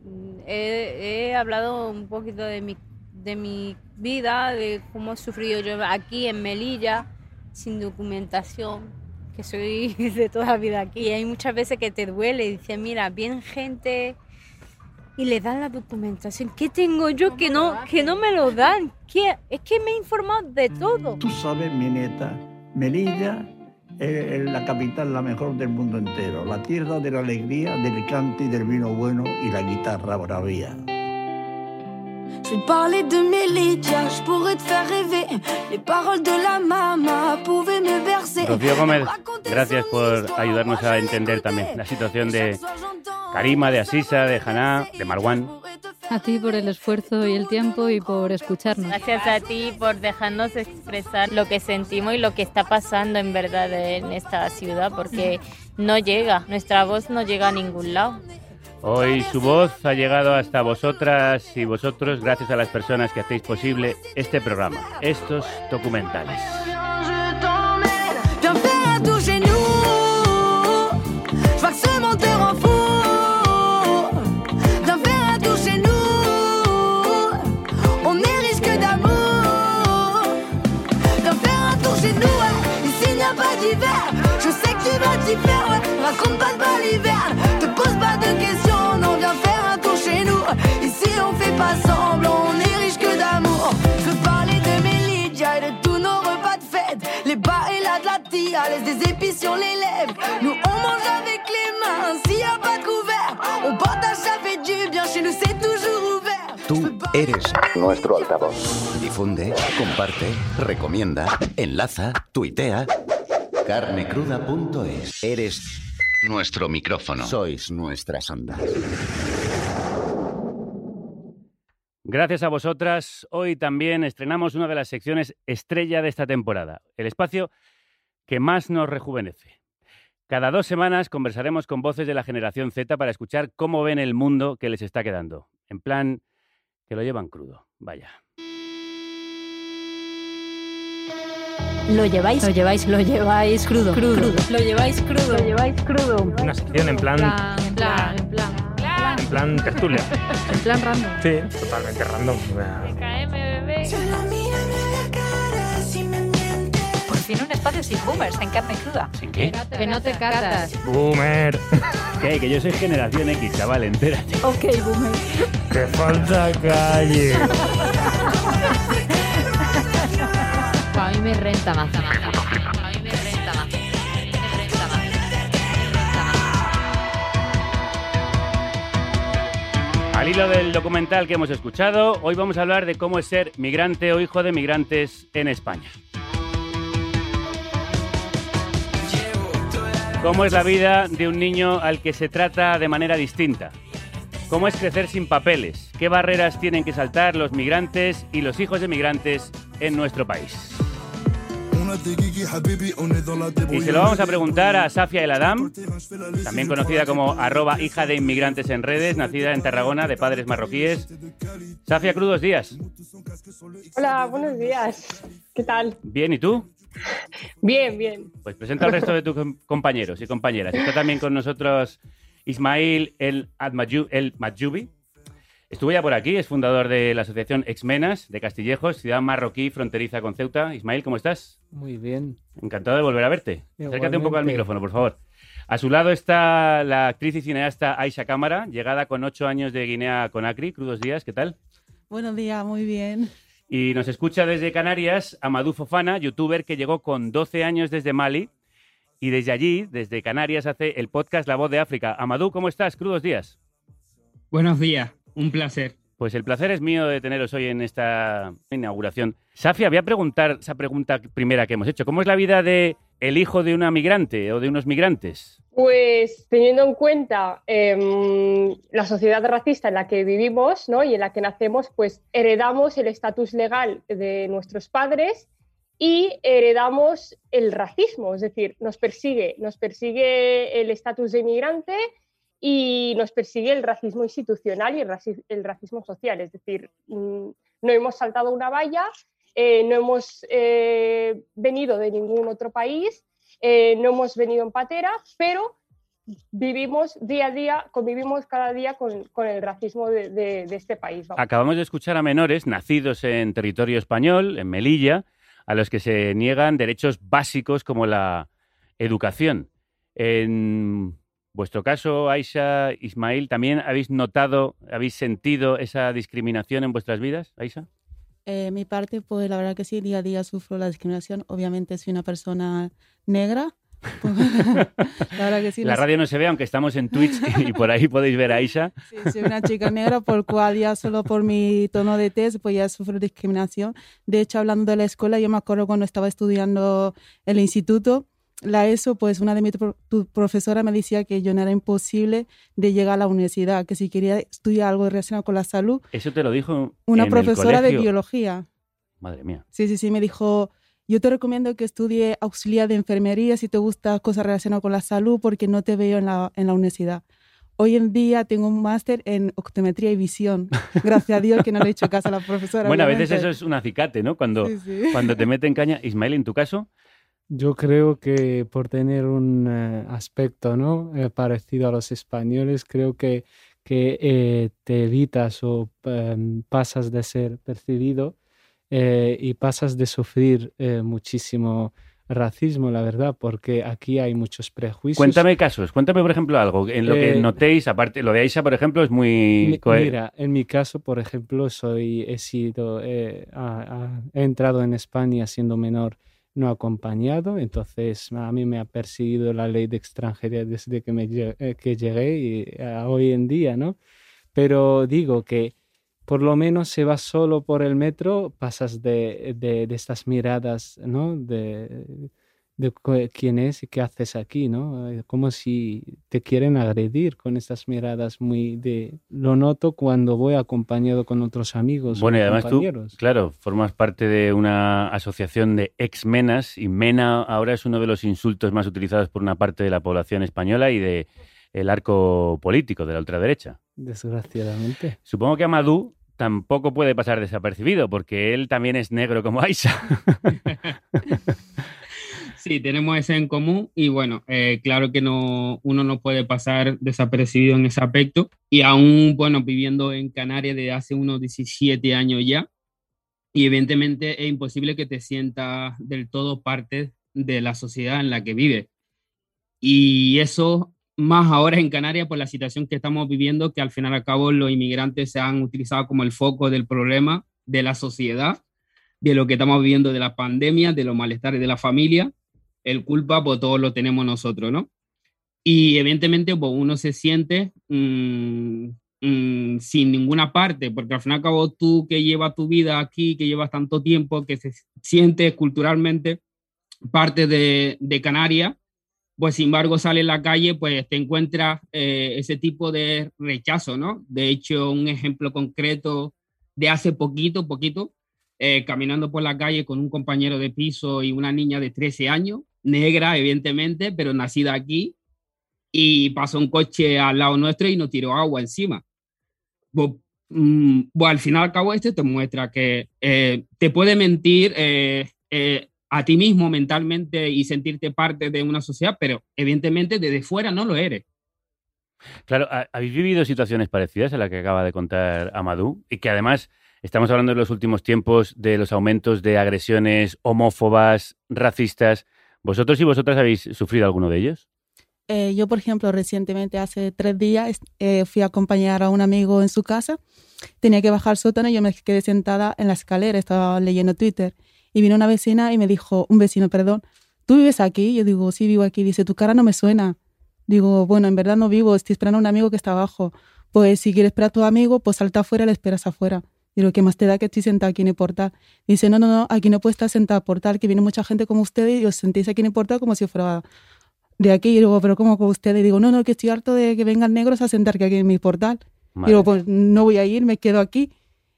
[SPEAKER 12] mm, he, he hablado un poquito de mi, de mi vida, de cómo he sufrido yo aquí en Melilla sin documentación, que soy de toda la vida aquí. Y hay muchas veces que te duele y dices, mira, vienen gente y le dan la documentación. ¿Qué tengo yo que no, que no me lo dan? ¿Qué? Es que me he informado de todo.
[SPEAKER 13] Tú sabes, mi neta, Melilla es la capital la mejor del mundo entero, la tierra de la alegría, del cante y del vino bueno y la guitarra bravía.
[SPEAKER 7] Je vais te parler de je pourrais te faire rêver. Les paroles de la mama pouvaient me bercer.
[SPEAKER 2] Rocío Gómez, gracias por ayudarnos a entender también la situación de Karima, de Asisa, de Haná, de Marwan.
[SPEAKER 3] A ti por el esfuerzo y el tiempo y por escucharnos.
[SPEAKER 4] Gracias a ti por dejarnos expresar lo que sentimos y lo que está pasando en verdad en esta ciudad, porque no llega, nuestra voz no llega a ningún lado.
[SPEAKER 2] Hoy su voz ha llegado hasta vosotras y vosotros gracias a las personas que hacéis posible este programa, estos documentales.
[SPEAKER 7] Pas semblant. On est riche que d'amour. Je veux parler de mes Lydia et de tous nos repas de fête. Les bas et la de la tia, laisse des épices sur les lèvres. Nous on mange avec les mains, s'il y a pas de couvert. On partage, ça fait du bien, chez nous c'est toujours ouvert.
[SPEAKER 14] Tú eres nuestro altavoz. Difunde, comparte, recomienda, enlaza, tuitea. Carnecruda.es. Eres nuestro micrófono. Sois nuestras ondas.
[SPEAKER 2] Gracias a vosotras, hoy también estrenamos una de las secciones estrella de esta temporada, el espacio que más nos rejuvenece. Cada dos semanas conversaremos con voces de la generación Z para escuchar cómo ven el mundo que les está quedando. En plan, que lo llevan crudo. Vaya.
[SPEAKER 3] Lo lleváis, lo lleváis, lo lleváis crudo, crudo. Lo lleváis crudo, lo lleváis crudo.
[SPEAKER 15] Una sección en plan,
[SPEAKER 3] En plan, en plan,
[SPEAKER 15] en plan tertulia.
[SPEAKER 3] en plan random.
[SPEAKER 15] Sí, totalmente random.
[SPEAKER 3] Por fin un espacio sin boomers en carne cruda.
[SPEAKER 2] ¿Sin qué?
[SPEAKER 3] Que no te catas.
[SPEAKER 15] Boomer,
[SPEAKER 2] ¿Qué? Que yo soy generación X, chaval, entérate.
[SPEAKER 3] Ok, boomer.
[SPEAKER 15] te falta calle.
[SPEAKER 3] A mí me renta más.
[SPEAKER 2] Al hilo del documental que hemos escuchado, hoy vamos a hablar de cómo es ser migrante o hijo de migrantes en España. ¿Cómo es la vida de un niño al que se trata de manera distinta? ¿Cómo es crecer sin papeles? ¿Qué barreras tienen que saltar los migrantes y los hijos de migrantes en nuestro país? Y se lo vamos a preguntar a Safia El Adam, también conocida como arroba hija de inmigrantes en redes, nacida en Tarragona de padres marroquíes. Safia, crudos días.
[SPEAKER 16] Hola, buenos días. ¿Qué tal?
[SPEAKER 2] Bien, ¿y tú?
[SPEAKER 16] Bien, bien.
[SPEAKER 2] Pues presenta al resto de tus com- compañeros y compañeras. Está también con nosotros Ismail El, El Madjubi. Estuvo ya por aquí, es fundador de la asociación Exmenas de Castillejos, ciudad marroquí fronteriza con Ceuta. Ismail, ¿cómo estás?
[SPEAKER 17] Muy bien.
[SPEAKER 2] Encantado de volver a verte. Acércate un poco al
[SPEAKER 17] Igualmente.
[SPEAKER 2] micrófono, por favor. A su lado está la actriz y cineasta Aisha Cámara, llegada con ocho años de Guinea Conakry. Crudos días, ¿qué tal?
[SPEAKER 18] Buenos días, muy bien.
[SPEAKER 2] Y nos escucha desde Canarias Amadou Fofana, youtuber que llegó con 12 años desde Mali y desde allí, desde Canarias, hace el podcast La Voz de África. Amadou, ¿cómo estás? Crudos días.
[SPEAKER 19] Buenos días, un placer.
[SPEAKER 2] Pues el placer es mío de teneros hoy en esta inauguración. Safia, voy a preguntar esa pregunta primera que hemos hecho. ¿Cómo es la vida de el hijo de una migrante o de unos migrantes?
[SPEAKER 16] Pues teniendo en cuenta em, la sociedad racista en la que vivimos ¿no? y en la que nacemos, pues heredamos el estatus legal de nuestros padres y heredamos el racismo, es decir, nos persigue, nos persigue el estatus de inmigrante y nos persigue el racismo institucional y el, raci- el racismo social, es decir, mm, no hemos saltado una valla, eh, no hemos eh, venido de ningún otro país, eh, no hemos venido en patera, pero vivimos día a día, convivimos cada día con, el racismo de, este país.
[SPEAKER 2] Acabamos de escuchar a menores nacidos en territorio español, en Melilla, a los que se niegan derechos básicos como la educación. Vuestro caso, Aisha, Ismail, ¿también habéis notado, habéis sentido esa discriminación en vuestras vidas, Aisha?
[SPEAKER 18] Eh, mi parte, pues la verdad que sí, día a día sufro la discriminación. Obviamente soy una persona negra. la verdad que sí.
[SPEAKER 2] la
[SPEAKER 18] no sé-
[SPEAKER 2] radio no se ve, aunque estamos en Twitch y por ahí podéis ver a Aisha.
[SPEAKER 18] Sí, soy una chica negra por cual ya solo por mi tono de tez pues ya sufro discriminación. De hecho, hablando de la escuela, yo me acuerdo cuando estaba estudiando el instituto, la ESO, pues una de mis pro- profesoras me decía que yo no era imposible de llegar a la universidad, que si quería estudiar algo relacionado con la salud,
[SPEAKER 2] Eso te lo dijo
[SPEAKER 18] una
[SPEAKER 2] en el
[SPEAKER 18] profesora de biología.
[SPEAKER 2] Madre mía.
[SPEAKER 18] Sí, sí, sí, me dijo, yo te recomiendo que estudie auxiliar de enfermería si te gusta cosas relacionadas con la salud porque no te veo en la, en la universidad. hoy en día tengo un máster en optometría y visión. Gracias a Dios que no le he hecho caso a la profesora.
[SPEAKER 2] Bueno, a veces eso es un acicate, ¿no? Cuando,
[SPEAKER 18] Sí, sí.
[SPEAKER 2] cuando te meten caña. Ismael, en tu caso,
[SPEAKER 17] Yo creo que por tener un eh, aspecto ¿no? Eh, parecido a los españoles, creo que, que eh, te evitas o em, pasas de ser percibido y pasas de sufrir muchísimo racismo, la verdad, porque aquí hay muchos prejuicios.
[SPEAKER 2] cuéntame casos. Cuéntame, por ejemplo, algo en lo que notéis. Aparte, lo de Aisha, por ejemplo, es muy.
[SPEAKER 17] Mira, en mi caso, por ejemplo, soy, he sido, a- a- he entrado en España siendo menor no acompañado, entonces a mí me ha perseguido la ley de extranjería desde que, me, eh, que llegué y a hoy en día, ¿no? Pero digo que por lo menos si vas solo por el metro, pasas de, de, de estas miradas, ¿no? De, de quién es y qué haces aquí, ¿no? Como si te quieren agredir con estas miradas muy de... Lo noto cuando voy acompañado con otros amigos
[SPEAKER 2] Bueno,
[SPEAKER 17] o
[SPEAKER 2] y además tú, claro, formas parte de una asociación de ex-menas y mena ahora es uno de los insultos más utilizados por una parte de la población española y de el arco político de la ultraderecha.
[SPEAKER 17] Desgraciadamente.
[SPEAKER 2] Supongo que Amadou tampoco puede pasar desapercibido porque él también es negro como Aisha.
[SPEAKER 19] Sí, tenemos eso en común y bueno, eh, claro que no, uno no puede pasar desapercibido en ese aspecto y aún, bueno, viviendo en Canarias desde hace unos 17 años ya y evidentemente es imposible que te sientas del todo parte de la sociedad en la que vives. Y eso más ahora en Canarias por la situación que estamos viviendo, que al final al cabo los inmigrantes se han utilizado como el foco del problema de la sociedad, de lo que estamos viviendo de la pandemia, de los malestares de la familia el culpa, pues todos lo tenemos nosotros, ¿no? Y evidentemente, pues uno se siente mm, mm, sin ninguna parte, porque al fin y al cabo tú que llevas tu vida aquí, que llevas tanto tiempo, que se siente culturalmente parte de, de Canarias, pues sin embargo sale a la calle, pues te encuentras eh, ese tipo de rechazo, ¿no? De hecho, un ejemplo concreto de hace poquito, poquito, eh, caminando por la calle con un compañero de piso y una niña de 13 años, negra, evidentemente, pero nacida aquí, y pasó un coche al lado nuestro y nos tiró agua encima. Pues, al final al cabo este te muestra que eh, te puede mentir eh, eh, a ti mismo mentalmente y sentirte parte de una sociedad, pero evidentemente desde fuera no lo eres.
[SPEAKER 2] Claro, ¿ha- ¿habéis vivido situaciones parecidas a la que acaba de contar Amadou? Y que además estamos hablando en los últimos tiempos de los aumentos de agresiones homófobas, racistas. ¿Vosotros y vosotras habéis sufrido alguno de ellos?
[SPEAKER 18] Eh, yo, por ejemplo, recientemente, hace tres días, eh, fui a acompañar a un amigo en su casa. Tenía que bajar al sótano y yo me quedé sentada en la escalera, estaba leyendo Twitter. Y vino una vecina y me dijo, un vecino, perdón, ¿tú vives aquí? Yo digo, sí, vivo aquí. Dice, tu cara no me suena. Digo, bueno, en verdad no vivo, estoy esperando a un amigo que está abajo. Pues si quieres esperar a tu amigo, pues salta afuera y le esperas afuera. Digo, ¿qué más te da que estoy sentada aquí en el portal? Dice, no, no, no, aquí no puedes estar sentada en el portal, que viene mucha gente como ustedes y os sentís aquí en el portal como si fuera de aquí. Y digo, pero ¿cómo con ustedes? Digo, no, no, que estoy harto de que vengan negros a sentar aquí en mi portal.
[SPEAKER 2] Madre
[SPEAKER 18] Digo, pues no voy a ir, me quedo aquí.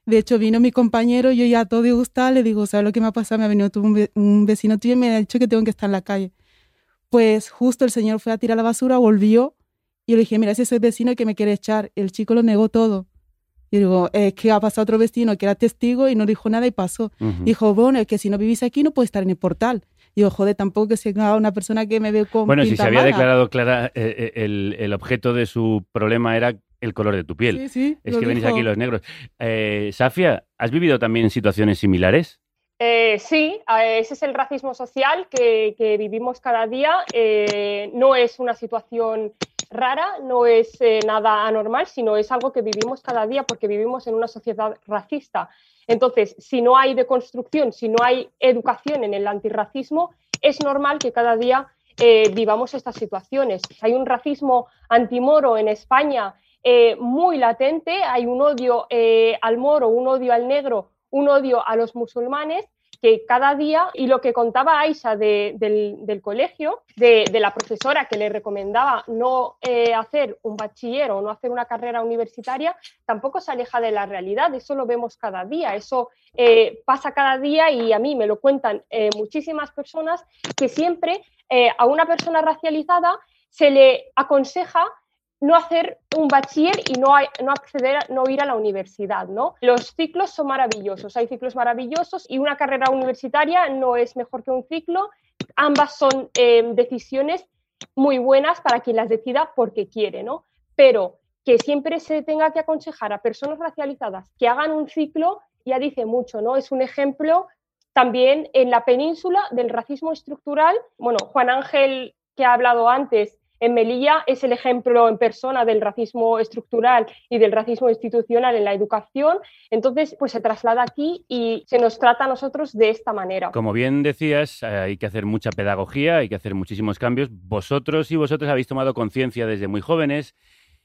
[SPEAKER 18] De hecho, vino mi compañero, yo ya todo disgustada, le digo, ¿sabes lo que me ha pasado? Me ha venido un vecino tuyo y me ha dicho que tengo que estar en la calle. Pues justo el señor fue a tirar la basura, volvió, y yo le dije, mira, ese es el vecino que me quiere echar. El chico lo negó todo. Y digo, es que ha pasado otro vecino que era testigo y no dijo nada y pasó. Dijo, bueno, es que si no vivís aquí no puede estar en el portal. Y digo, joder, tampoco que sea una persona que me ve con
[SPEAKER 2] Bueno, si se había
[SPEAKER 18] mala.
[SPEAKER 2] declarado clara, eh, eh, el, el objeto de su problema era el color de tu piel.
[SPEAKER 18] Sí, sí,
[SPEAKER 2] es que venís
[SPEAKER 18] dijo.
[SPEAKER 2] aquí los negros. Eh, Safia, ¿has vivido también situaciones similares?
[SPEAKER 16] Eh, sí, eh, ese es el racismo social que, que vivimos cada día. Eh, no es una situación rara, no es eh, nada anormal, sino es algo que vivimos cada día porque vivimos en una sociedad racista. Entonces, si no hay deconstrucción, si no hay educación en el antirracismo, es normal que cada día eh, vivamos estas situaciones. Hay un racismo antimoro en España eh, muy latente, hay un odio al moro, un odio al negro, un odio a los musulmanes que cada día, y lo que contaba Aisha de- del, colegio, de, la profesora que le recomendaba no eh, hacer un bachiller o no hacer una carrera universitaria, tampoco se aleja de la realidad, eso lo vemos cada día, eso eh, pasa cada día y a mí me lo cuentan eh, muchísimas personas que siempre a una persona racializada se le aconseja no hacer un bachiller y no, no acceder, no ir a la universidad, ¿no? Los ciclos son maravillosos, hay ciclos maravillosos y una carrera universitaria no es mejor que un ciclo. Ambas son eh, decisiones muy buenas para quien las decida porque quiere, ¿no? Pero que siempre se tenga que aconsejar a personas racializadas que hagan un ciclo ya dice mucho, ¿no? Es un ejemplo también en la península del racismo estructural. Bueno, Juan Ángel, que ha hablado antes, en Melilla es el ejemplo en persona del racismo estructural y del racismo institucional en la educación. Entonces, pues se traslada aquí y se nos trata a nosotros de esta manera.
[SPEAKER 2] Como bien decías, eh, hay que hacer mucha pedagogía, hay que hacer muchísimos cambios. Vosotros y vosotras habéis tomado conciencia desde muy jóvenes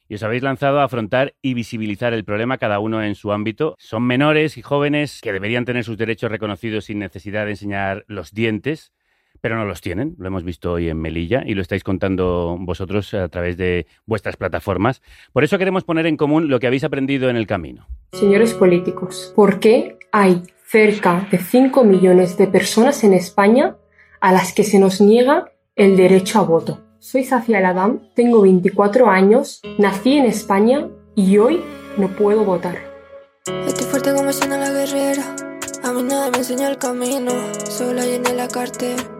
[SPEAKER 2] y os habéis lanzado a afrontar y visibilizar el problema cada uno en su ámbito. Son menores y jóvenes que deberían tener sus derechos reconocidos sin necesidad de enseñar los dientes, pero no los tienen. Lo hemos visto hoy en Melilla y lo estáis contando vosotros a través de vuestras plataformas. Por eso queremos poner en común lo que habéis aprendido en el camino.
[SPEAKER 20] Señores políticos, ¿por qué hay cerca de 5 millones de personas en España a las que se nos niega el derecho a voto? Soy Safia Ladam, tengo 24 años, nací en España y hoy no puedo votar.
[SPEAKER 21] Estoy fuerte como siendo la guerrera. A mí nada me enseñó el camino. Sola llené la cartera.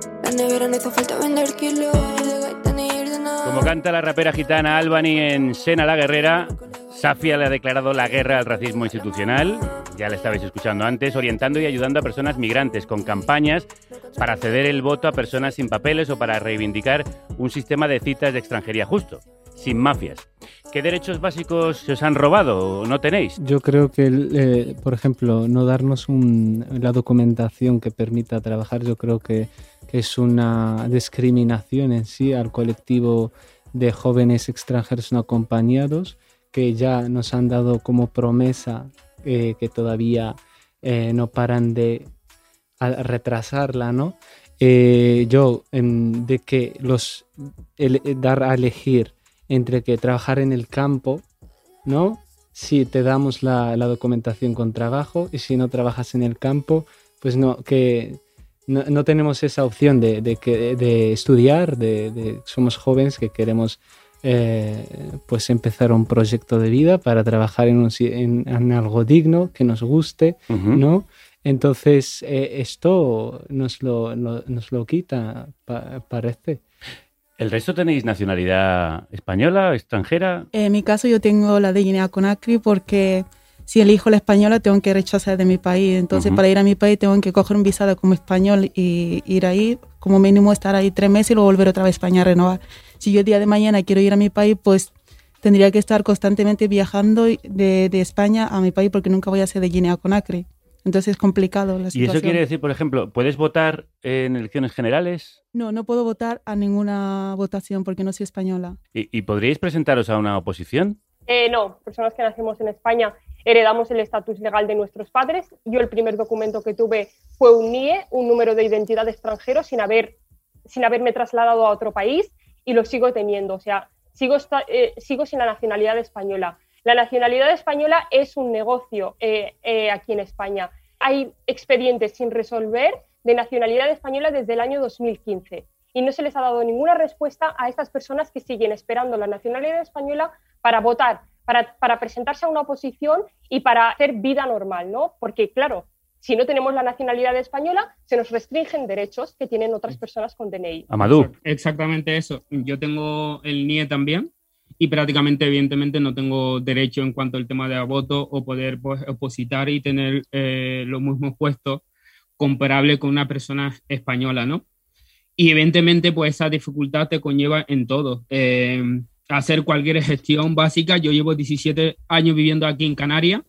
[SPEAKER 2] Como canta la rapera gitana Albany en Sena la Guerrera, Safia le ha declarado la guerra al racismo institucional. Ya la estabais escuchando antes, orientando y ayudando a personas migrantes con campañas para ceder el voto a personas sin papeles o para reivindicar un sistema de citas de extranjería justo, sin mafias. ¿Qué derechos básicos se os han robado o no tenéis?
[SPEAKER 17] Yo creo que, eh, por ejemplo, no darnos un- la documentación que permita trabajar, yo creo que, que es una discriminación en sí al colectivo de jóvenes extranjeros no acompañados que ya nos han dado como promesa eh, que todavía eh, no paran de retrasarla, ¿no? Eh, yo, de que los dar a elegir entre que trabajar en el campo, ¿no? Si te damos la, la documentación con trabajo y si no trabajas en el campo, pues no, que no, no tenemos esa opción de, de que, de estudiar, de, de- somos jóvenes que queremos eh, pues empezar un proyecto de vida para trabajar en, un si- en- en algo digno, que nos guste, ¿no? Entonces, eh, esto nos lo, lo- nos lo quita, pa- parece.
[SPEAKER 2] ¿El resto tenéis nacionalidad española, extranjera?
[SPEAKER 18] En mi caso yo tengo la de Guinea Conakry porque si elijo la española tengo que rechazar de mi país. Entonces para ir a mi país tengo que coger un visado como español y ir ahí, como mínimo estar ahí tres meses y luego volver otra vez a España a renovar. Si yo el día de mañana quiero ir a mi país, pues tendría que estar constantemente viajando de, de España a mi país porque nunca voy a ser de Guinea Conakry. Entonces es complicado la
[SPEAKER 2] ¿Y
[SPEAKER 18] situación.
[SPEAKER 2] eso quiere decir, por ejemplo, puedes votar en elecciones generales
[SPEAKER 18] No, no puedo votar a ninguna votación porque no soy española.
[SPEAKER 2] y, y podríais presentaros a una oposición?
[SPEAKER 16] Eh, no, personas que nacimos en España heredamos el estatus legal de nuestros padres. Yo el primer documento que tuve fue un NIE, un número de identidad extranjero, sin, haber, sin haberme trasladado a otro país y lo sigo teniendo. O sea, sigo, eh, sigo sin la nacionalidad española. La nacionalidad española es un negocio eh, eh, aquí en España. Hay expedientes sin resolver de nacionalidad española desde el año 2015 y no se les ha dado ninguna respuesta a estas personas que siguen esperando la nacionalidad española para votar, para, para presentarse a una oposición y para hacer vida normal, ¿no? Porque, claro, si no tenemos la nacionalidad española, se nos restringen derechos que tienen otras personas con DNI.
[SPEAKER 2] Amadou.
[SPEAKER 19] Exactamente eso. Yo tengo el NIE también y prácticamente, evidentemente, no tengo derecho en cuanto al tema de voto o poder pues, opositar y tener eh, los mismos puestos comparables con una persona española, ¿no? Y evidentemente, pues esa dificultad te conlleva en todo. Eh, hacer cualquier gestión básica. Yo llevo 17 años viviendo aquí en Canarias.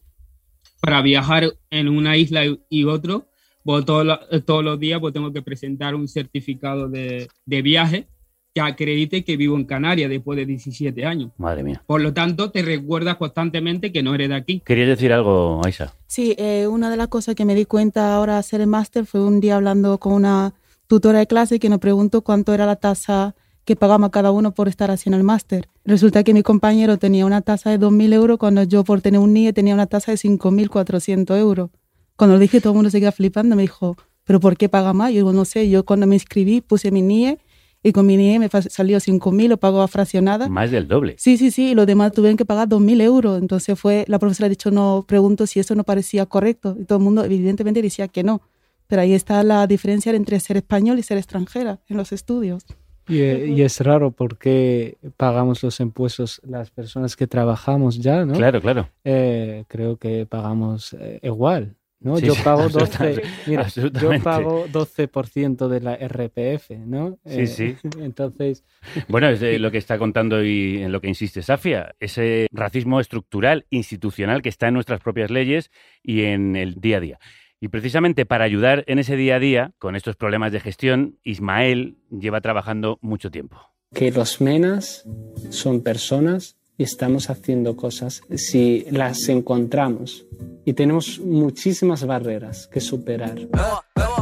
[SPEAKER 19] Para viajar en una isla y, otro, pues, todos, los- todos los días pues, tengo que presentar un certificado de, de viaje que acredite que vivo en Canarias después de 17 años.
[SPEAKER 2] Madre mía.
[SPEAKER 19] Por lo tanto, te recuerdas constantemente que no eres de aquí.
[SPEAKER 2] ¿Querías decir algo, Aisa?
[SPEAKER 18] Sí, eh, una de las cosas que me di cuenta ahora hacer el máster fue un día hablando con una tutora de clase que nos preguntó cuánto era la tasa que pagamos cada uno por estar haciendo el máster. Resulta que mi compañero tenía una tasa de 2.000 euros cuando yo por tener un NIE tenía una tasa de 5.400 euros. Cuando lo dije todo el mundo se quedó flipando, me dijo, ¿pero por qué paga más? Yo digo, no sé, yo cuando me inscribí puse mi NIE Y con mi NIE me salió 5.000, lo pago a fraccionada.
[SPEAKER 2] Más del doble.
[SPEAKER 18] Sí, sí, sí, y los demás tuvieron que pagar 2.000 euros. Entonces fue, la profesora ha dicho, no, pregunto si eso no parecía correcto. Y todo el mundo evidentemente decía que no. Pero ahí está la diferencia entre ser español y ser extranjera en los estudios.
[SPEAKER 17] Y, eh, y es raro porque pagamos los impuestos las personas que trabajamos ya, ¿no?
[SPEAKER 2] Claro, claro.
[SPEAKER 17] Eh, creo que pagamos eh, igual, ¿no?
[SPEAKER 2] Sí,
[SPEAKER 17] yo
[SPEAKER 2] sí,
[SPEAKER 17] pago
[SPEAKER 2] absoluta-
[SPEAKER 17] 12, mira, yo pago 12% de la RPF, ¿no?
[SPEAKER 2] Sí,
[SPEAKER 17] Eh,
[SPEAKER 2] sí.
[SPEAKER 17] Entonces,
[SPEAKER 2] Bueno, es de lo que está contando y en lo que insiste Safia, ese racismo estructural, institucional que está en nuestras propias leyes y en el día a día. Y precisamente para ayudar en ese día a día, con estos problemas de gestión, Ismael lleva trabajando mucho tiempo.
[SPEAKER 17] que los menas son personas y estamos haciendo cosas si las encontramos. Y tenemos muchísimas barreras que superar.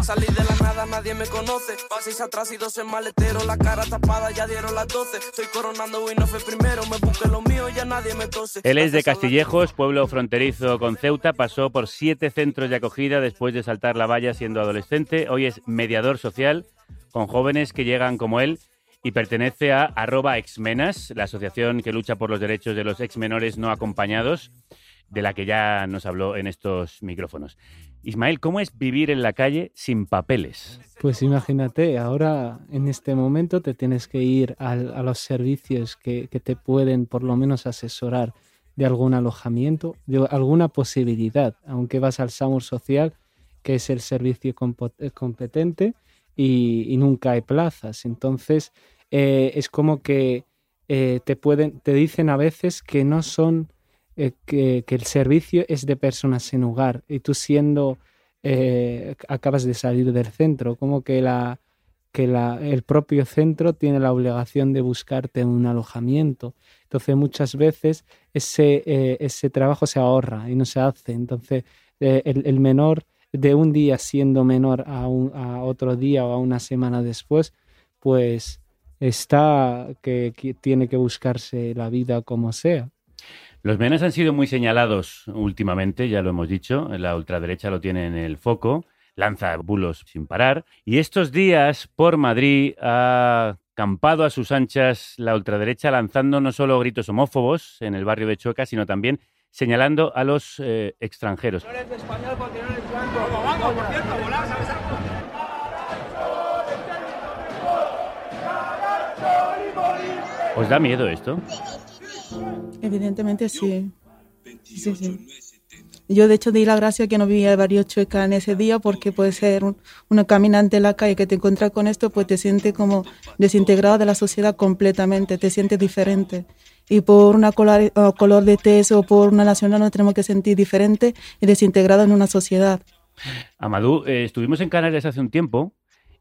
[SPEAKER 8] Salí de la nada, nadie me conoce. Atrás y dos en maletero, la cara tapada, ya dieron las 12. Estoy coronando y no fue primero, me busqué lo mío, ya nadie me tose.
[SPEAKER 2] Él es de Castillejos, pueblo fronterizo con Ceuta, pasó por siete centros de acogida después de saltar la valla siendo adolescente. Hoy es mediador social con jóvenes que llegan como él y pertenece a arroba exmenas, la asociación que lucha por los derechos de los exmenores no acompañados, de la que ya nos habló en estos micrófonos. Ismael, ¿cómo es vivir en la calle sin papeles?
[SPEAKER 17] Pues imagínate, ahora en este momento te tienes que ir a, los servicios que, te pueden por lo menos asesorar de algún alojamiento, de alguna posibilidad, aunque vas al SAMUR social, que es el servicio eh, competente, y, y nunca hay plazas. Entonces, eh, es como que eh, te pueden, te dicen a veces que no son, eh, que, que el servicio es de personas sin hogar, y tú siendo acabas de salir del centro, como que la que la, el propio centro tiene la obligación de buscarte un alojamiento. Entonces muchas veces ese, ese trabajo se ahorra y no se hace. Entonces el, el menor de un día siendo menor a, un, a otro día o a una semana después, pues está que, que tiene que buscarse la vida como sea.
[SPEAKER 2] Los menas han sido muy señalados últimamente, ya lo hemos dicho, la ultraderecha lo tiene en el foco, lanza bulos sin parar, y estos días por Madrid ha campado a sus anchas la ultraderecha lanzando no solo gritos homófobos en el barrio de Chueca, sino también señalando a los eh, extranjeros. ¿Os da miedo esto?
[SPEAKER 18] Evidentemente sí. Sí, sí. Yo de hecho di la gracia que no vivía varios chueca en ese día porque puede ser un, una caminante en la calle que te encuentra con esto, pues te sientes como desintegrado de la sociedad completamente, te sientes diferente. Y por una color, de tez o por una nacional nos tenemos que sentir diferente y desintegrado en una sociedad.
[SPEAKER 2] Amadú, eh, estuvimos en Canarias hace un tiempo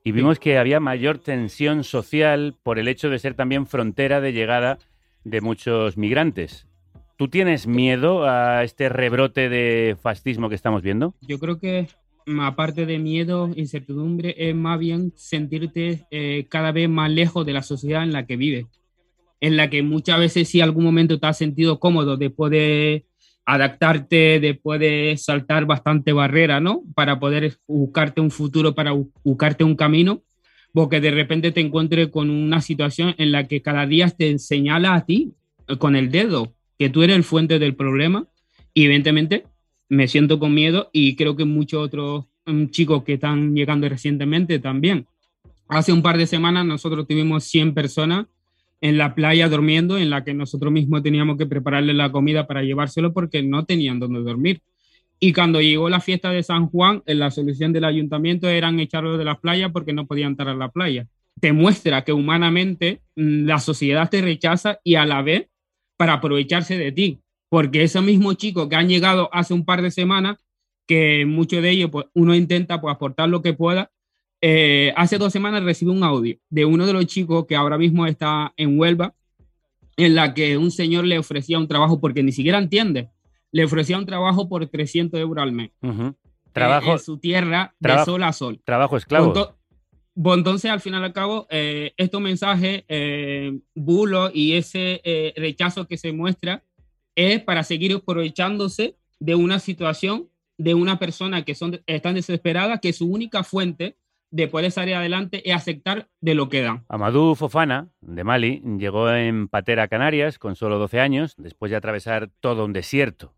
[SPEAKER 2] y vimos que había mayor tensión social por el hecho de ser también frontera de llegada de muchos migrantes. ¿Tú tienes miedo a este rebrote de fascismo que estamos viendo?
[SPEAKER 19] Yo creo que mm, aparte de miedo, incertidumbre, es más bien sentirte eh, cada vez más lejos de la sociedad en la que vives, en la que muchas veces si algún momento te has sentido cómodo después de adaptarte, después de saltar bastante barrera, ¿no? Para poder buscarte un futuro, para bu- buscarte un camino, porque de repente te encuentres con una situación en la que cada día te señala a ti eh, con el dedo que tú eres el fuente del problema y evidentemente me siento con miedo y creo que muchos otros mm, chicos que están llegando recientemente también. Hace un par de semanas nosotros tuvimos 100 personas en la playa durmiendo, en la que nosotros mismos teníamos que prepararle la comida para llevárselo porque no tenían donde dormir. Y cuando llegó la fiesta de San Juan, en la solución del ayuntamiento eran echarlos de la playa porque no podían entrar a la playa. Te muestra que humanamente mm, la sociedad te rechaza y a la vez para aprovecharse de ti. Porque esos mismos chicos que han llegado hace un par de semanas, que muchos de ellos, pues uno intenta pues, aportar lo que pueda. Eh, hace dos semanas recibí un audio de uno de los chicos que ahora mismo está en Huelva, en la que un señor le ofrecía un trabajo, porque ni siquiera entiende, le ofrecía un trabajo por 300 euros al mes. Eh,
[SPEAKER 2] Trabajo,
[SPEAKER 19] en su tierra, de sol a sol.
[SPEAKER 2] trabajo esclavo.
[SPEAKER 19] Ento- Pues entonces, al final y al cabo, eh, estos mensajes, eh, bulos y ese eh, rechazo que se muestra es para seguir aprovechándose de una situación de una persona que son, están desesperadas, que su única fuente de poder salir adelante es aceptar de lo que dan.
[SPEAKER 2] Amadou Fofana, de Mali, llegó en Patera, Canarias, con solo 12 años, después de atravesar todo un desierto,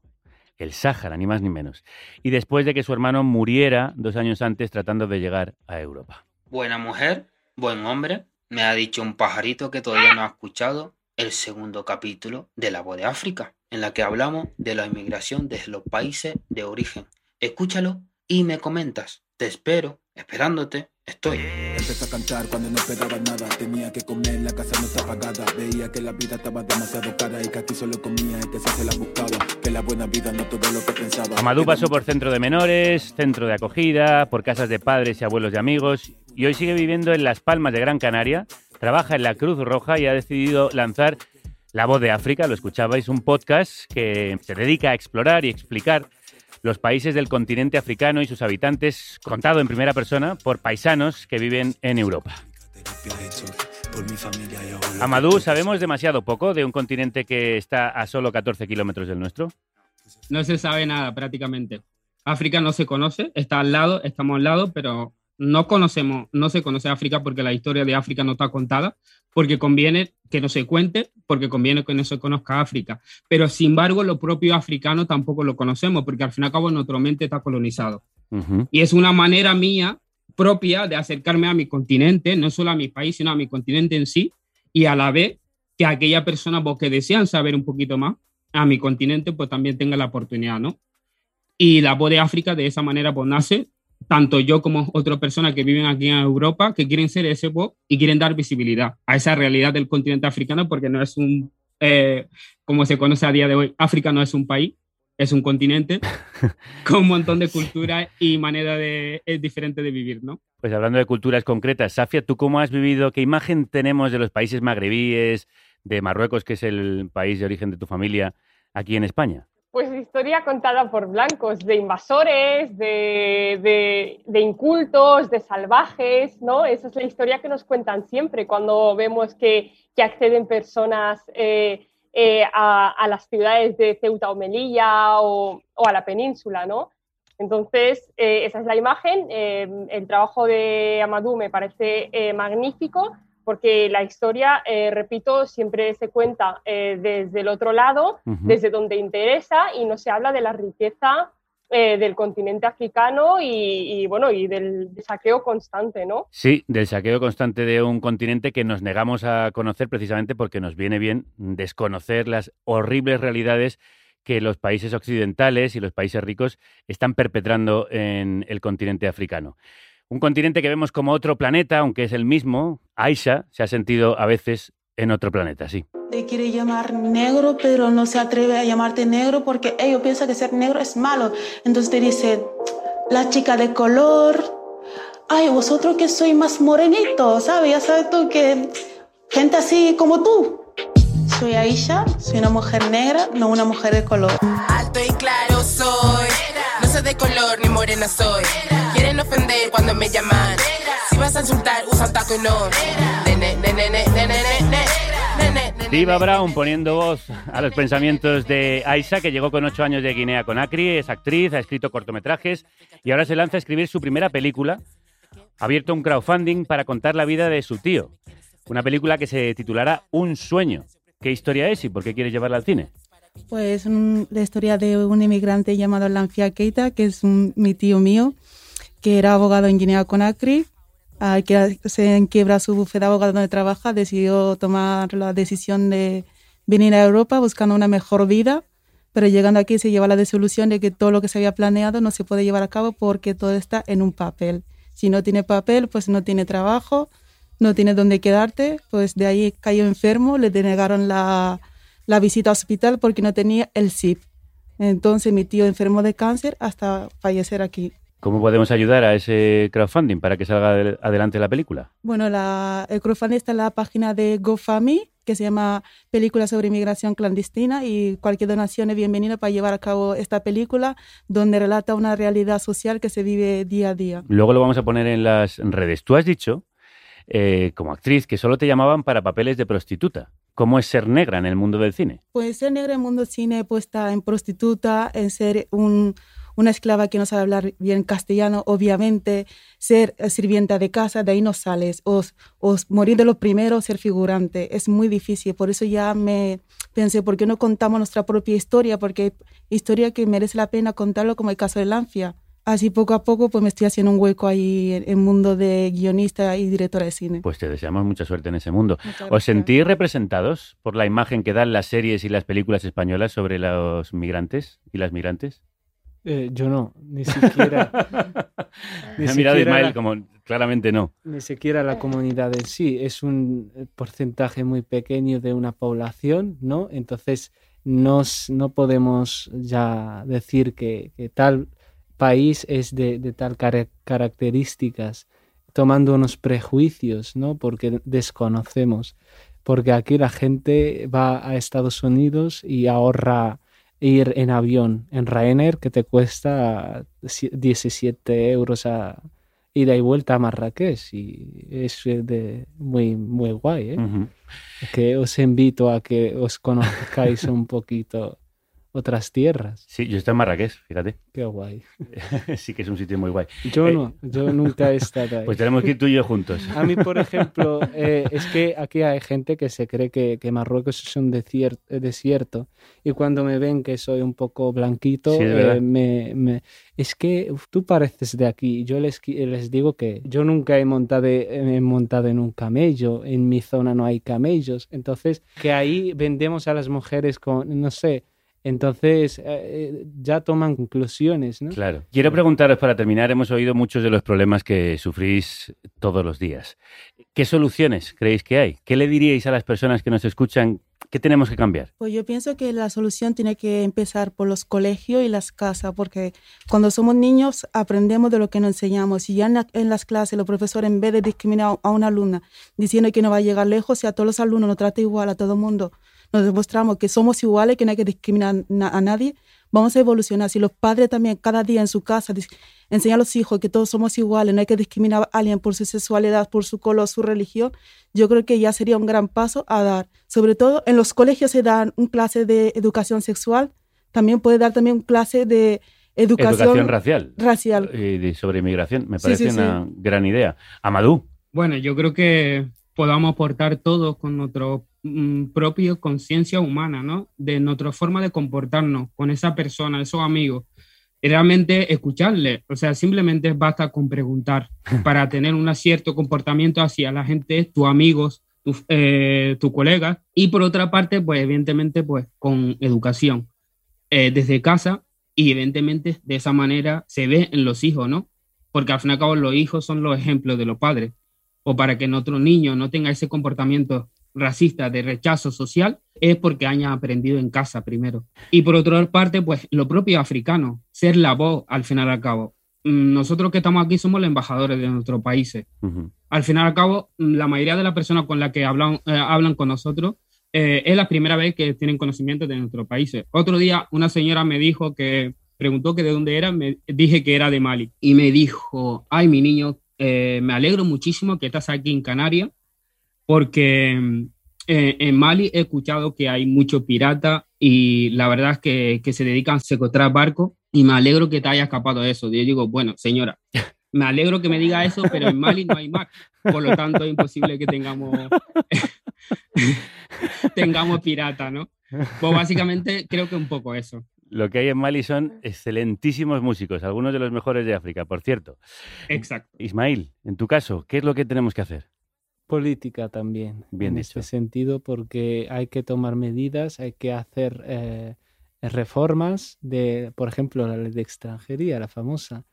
[SPEAKER 2] el Sáhara, ni más ni menos, y después de que su hermano muriera dos años antes tratando de llegar a Europa.
[SPEAKER 22] Buena mujer, buen hombre, me ha dicho un pajarito que todavía no ha escuchado el segundo capítulo de La Voz de África, en la que hablamos de la inmigración desde los países de origen. Escúchalo y me comentas. Te espero, esperándote, estoy.
[SPEAKER 23] Empecé a cantar cuando no esperaba nada. Tenía que comer, la casa no estaba pagada. Veía que la vida estaba demasiado cara y que aquí solo comía y que se la buscaba. Que la buena vida no todo lo que pensaba.
[SPEAKER 2] Amadou pasó por centro de menores, centro de acogida, por casas de padres y abuelos y amigos, y hoy sigue viviendo en Las Palmas de Gran Canaria, trabaja en la Cruz Roja y ha decidido lanzar La Voz de África, lo escuchabais, un podcast que se dedica a explorar y explicar los países del continente africano y sus habitantes, contado en primera persona por paisanos que viven en Europa. Amadou, ¿sabemos demasiado poco de un continente que está a solo 14 kilómetros del nuestro?
[SPEAKER 19] No se sabe nada prácticamente. África no se conoce, está al lado, estamos al lado, pero no conocemos, no se conoce África porque la historia de África no está contada, porque conviene que no se cuente, porque conviene que no se conozca África. Pero sin embargo, lo propio africano tampoco lo conocemos, porque al fin y al cabo nuestra mente está colonizado. Y es una manera mía propia de acercarme a mi continente, no solo a mi país, sino a mi continente en sí, y a la vez que aquellas personas pues, que desean saber un poquito más a mi continente, pues también tengan la oportunidad, ¿no? Y la voz de África de esa manera pues nace tanto yo como otras personas que viven aquí en Europa, que quieren ser ese voz y quieren dar visibilidad a esa realidad del continente africano, porque no es un, eh, como se conoce a día de hoy, África no es un país, es un continente con un montón de culturas y manera de, es diferente de vivir, ¿no?
[SPEAKER 2] Pues hablando de culturas concretas, Safia, ¿tú cómo has vivido? ¿Qué imagen tenemos de los países magrebíes, de Marruecos, que es el país de origen de tu familia, aquí en España?
[SPEAKER 16] Pues historia contada por blancos, de invasores, de, incultos, de salvajes, ¿no? Esa es la historia que nos cuentan siempre cuando vemos que, acceden personas eh, eh, a, las ciudades de Ceuta o Melilla o, o a la península, ¿no? Entonces, eh, esa es la imagen. el trabajo de Amadou me parece magnífico porque la historia, eh, repito, siempre se cuenta eh, desde el otro lado, desde donde interesa y no se habla de la riqueza eh, del continente africano y, bueno, y del saqueo constante, ¿no?
[SPEAKER 2] Sí, del saqueo constante de un continente que nos negamos a conocer precisamente porque nos viene bien desconocer las horribles realidades que los países occidentales y los países ricos están perpetrando en el continente africano. Un continente que vemos como otro planeta, aunque es el mismo. Aisha se ha sentido a veces en otro planeta, sí.
[SPEAKER 18] Te quiere llamar negro, pero no se atreve a llamarte negro porque ellos piensan que ser negro es malo. Entonces te dice, la chica de color, ay, vosotros que sois más morenito, ¿sabes? Ya sabes tú que gente así como tú. Soy Aisha, soy una mujer negra, no una mujer de color.
[SPEAKER 24] Alto y claro soy, soy de color ni morena soy. Quieren ofender cuando me llaman. Si vas a insultar, usa taco y no.
[SPEAKER 2] Diva Brown poniendo voz a los pensamientos de Aisha, que llegó con ocho años de Guinea con Acri, es actriz, ha escrito cortometrajes y ahora se lanza a escribir su primera película. Ha abierto un crowdfunding para contar la vida de su tío. Una película que se titulará Un sueño. ¿Qué historia es y por qué quieres llevarla al cine?
[SPEAKER 18] Pues la historia de un inmigrante llamado Lanfia Keita, que es mi tío mío, que era abogado en Guinea Conakry, al que se enquiebra su bufete de abogado donde trabaja, decidió tomar la decisión de venir a Europa buscando una mejor vida, pero llegando aquí se lleva la desilusión de que todo lo que se había planeado no se puede llevar a cabo porque todo está en un papel. Si no tiene papel, pues no tiene trabajo, no tiene dónde quedarte, pues de ahí cayó enfermo, le denegaron la, la visita al hospital porque no tenía el SIP. Entonces mi tío enfermó de cáncer hasta fallecer aquí.
[SPEAKER 2] ¿Cómo podemos ayudar a ese crowdfunding para que salga adelante la película?
[SPEAKER 18] Bueno, la, el crowdfunding está en la página de GoFundMe, que se llama Película sobre Inmigración Clandestina, y cualquier donación es bienvenida para llevar a cabo esta película, donde relata una realidad social que se vive día a día.
[SPEAKER 2] Luego lo vamos a poner en las redes. Tú has dicho eh, como actriz que solo te llamaban para papeles de prostituta. ¿Cómo es ser negra en el mundo del cine?
[SPEAKER 18] Pues ser negra en el mundo del cine puesta en prostituta, en ser un, una esclava que no sabe hablar bien castellano, obviamente ser sirvienta de casa, de ahí no sales, o, o morir de lo primero, ser figurante, es muy difícil, por eso ya me pensé, ¿por qué no contamos nuestra propia historia? Porque hay historia que merece la pena contarlo, como el caso de Lancia. Así poco a poco pues me estoy haciendo un hueco ahí en el mundo de guionista y directora de cine.
[SPEAKER 2] Pues te deseamos mucha suerte en ese mundo. ¿Os sentís representados por la imagen que dan las series y las películas españolas sobre los migrantes y las migrantes?
[SPEAKER 17] Eh, yo no, ni siquiera.
[SPEAKER 2] Me ha mirado
[SPEAKER 17] siquiera
[SPEAKER 2] Ismael
[SPEAKER 17] la-
[SPEAKER 2] como claramente no.
[SPEAKER 17] Ni siquiera la comunidad en sí, es un eh, porcentaje muy pequeño de una población, ¿no? Entonces nos- no podemos ya decir que, que tal país es de, de tal cara- características, tomando unos prejuicios, ¿no? Porque desconocemos. Porque aquí la gente va a Estados Unidos y ahorra ir en avión, en Ryanair, que te cuesta si- 17 euros a ida y vuelta a Marrakech. Y es de, muy, muy guay, ¿eh? Que os invito a que os conozcáis un poquito otras tierras.
[SPEAKER 2] Sí, yo estoy en Marrakech, fíjate.
[SPEAKER 17] Qué guay.
[SPEAKER 2] sí que es un sitio muy guay.
[SPEAKER 17] Yo
[SPEAKER 2] Eh,
[SPEAKER 17] no, yo nunca he estado ahí.
[SPEAKER 2] Pues tenemos que ir tú y yo juntos.
[SPEAKER 17] A mí, por ejemplo, eh, es que aquí hay gente que se cree que, que Marruecos es un eh, desierto y cuando me ven que soy un poco blanquito,
[SPEAKER 2] Sí, es
[SPEAKER 17] eh, me, me- es que uf, tú pareces de aquí. Yo les, les digo que yo nunca he montado, he montado en un camello, en mi zona no hay camellos, entonces que ahí vendemos a las mujeres con, no sé, entonces eh, ya toman conclusiones, ¿no?
[SPEAKER 2] Claro. Quiero preguntaros para terminar, hemos oído muchos de los problemas que sufrís todos los días. ¿Qué soluciones creéis que hay? ¿Qué le diríais a las personas que nos escuchan? ¿Qué tenemos que cambiar?
[SPEAKER 18] Pues yo pienso que la solución tiene que empezar por los colegios y las casas, porque cuando somos niños aprendemos de lo que nos enseñamos. Y ya en, la- en las clases los profesores, en vez de discriminar a una alumna diciendo que no va a llegar lejos, si a todos los alumnos nos trata igual, a todo el mundo, nos demostramos que somos iguales, que no hay que discriminar na- a nadie, vamos a evolucionar. Si los padres también cada día en su casa enseñan a los hijos que todos somos iguales, no hay que discriminar a alguien por su sexualidad, por su color, su religión, yo creo que ya sería un gran paso a dar. Sobre todo en los colegios se dan un clase de educación sexual, también puede dar también un clase de educación,
[SPEAKER 2] Educación racial.
[SPEAKER 18] racial.
[SPEAKER 2] Y sobre inmigración. Me parece
[SPEAKER 18] sí, sí.
[SPEAKER 2] una gran idea. Amadú.
[SPEAKER 19] Bueno, yo creo que podamos aportar todos con nuestra propia conciencia humana, ¿no? De nuestra forma de comportarnos con esa persona, esos amigos. Realmente escucharle, o sea, simplemente basta con preguntar para tener un cierto comportamiento hacia la gente, tus amigos, tus eh, tus colegas. Y por otra parte, pues evidentemente, pues con educación eh, desde casa y evidentemente de esa manera se ve en los hijos, ¿no? Porque al fin y al cabo los hijos son los ejemplos de los padres. O para que nuestro niño no tenga ese comportamiento racista de rechazo social, es porque haya aprendido en casa primero. Y por otra parte, pues lo propio africano, ser la voz al final y al cabo. Mm, Nosotros que estamos aquí somos los embajadores de nuestros países. Al final y al cabo, mm, la mayoría de las personas con las que hablan, eh, hablan con nosotros eh, es la primera vez que tienen conocimiento de nuestros países. Otro día una señora me dijo que preguntó que de dónde era, me dije que era de Mali y me dijo, ay mi niño, eh, me alegro muchísimo que estás aquí en Canarias porque eh, en Mali he escuchado que hay muchos piratas y la verdad es que, que se dedican a secuestrar barcos y me alegro que te haya escapado de eso. Yo digo, bueno, señora, me alegro que me diga eso, pero en Mali no hay mar, por lo tanto es imposible que tengamos tengamos pirata, ¿no? Pues básicamente creo que un poco eso.
[SPEAKER 2] Lo que hay en Mali son excelentísimos músicos, algunos de los mejores de África, por cierto.
[SPEAKER 19] Exacto.
[SPEAKER 2] Ismail, en tu caso, ¿qué es lo que tenemos que hacer?
[SPEAKER 17] Política también
[SPEAKER 2] Bien
[SPEAKER 17] en
[SPEAKER 2] dicho.
[SPEAKER 17] este sentido porque hay que tomar medidas, hay que hacer eh, reformas de, por ejemplo, la ley de extranjería, la famosa,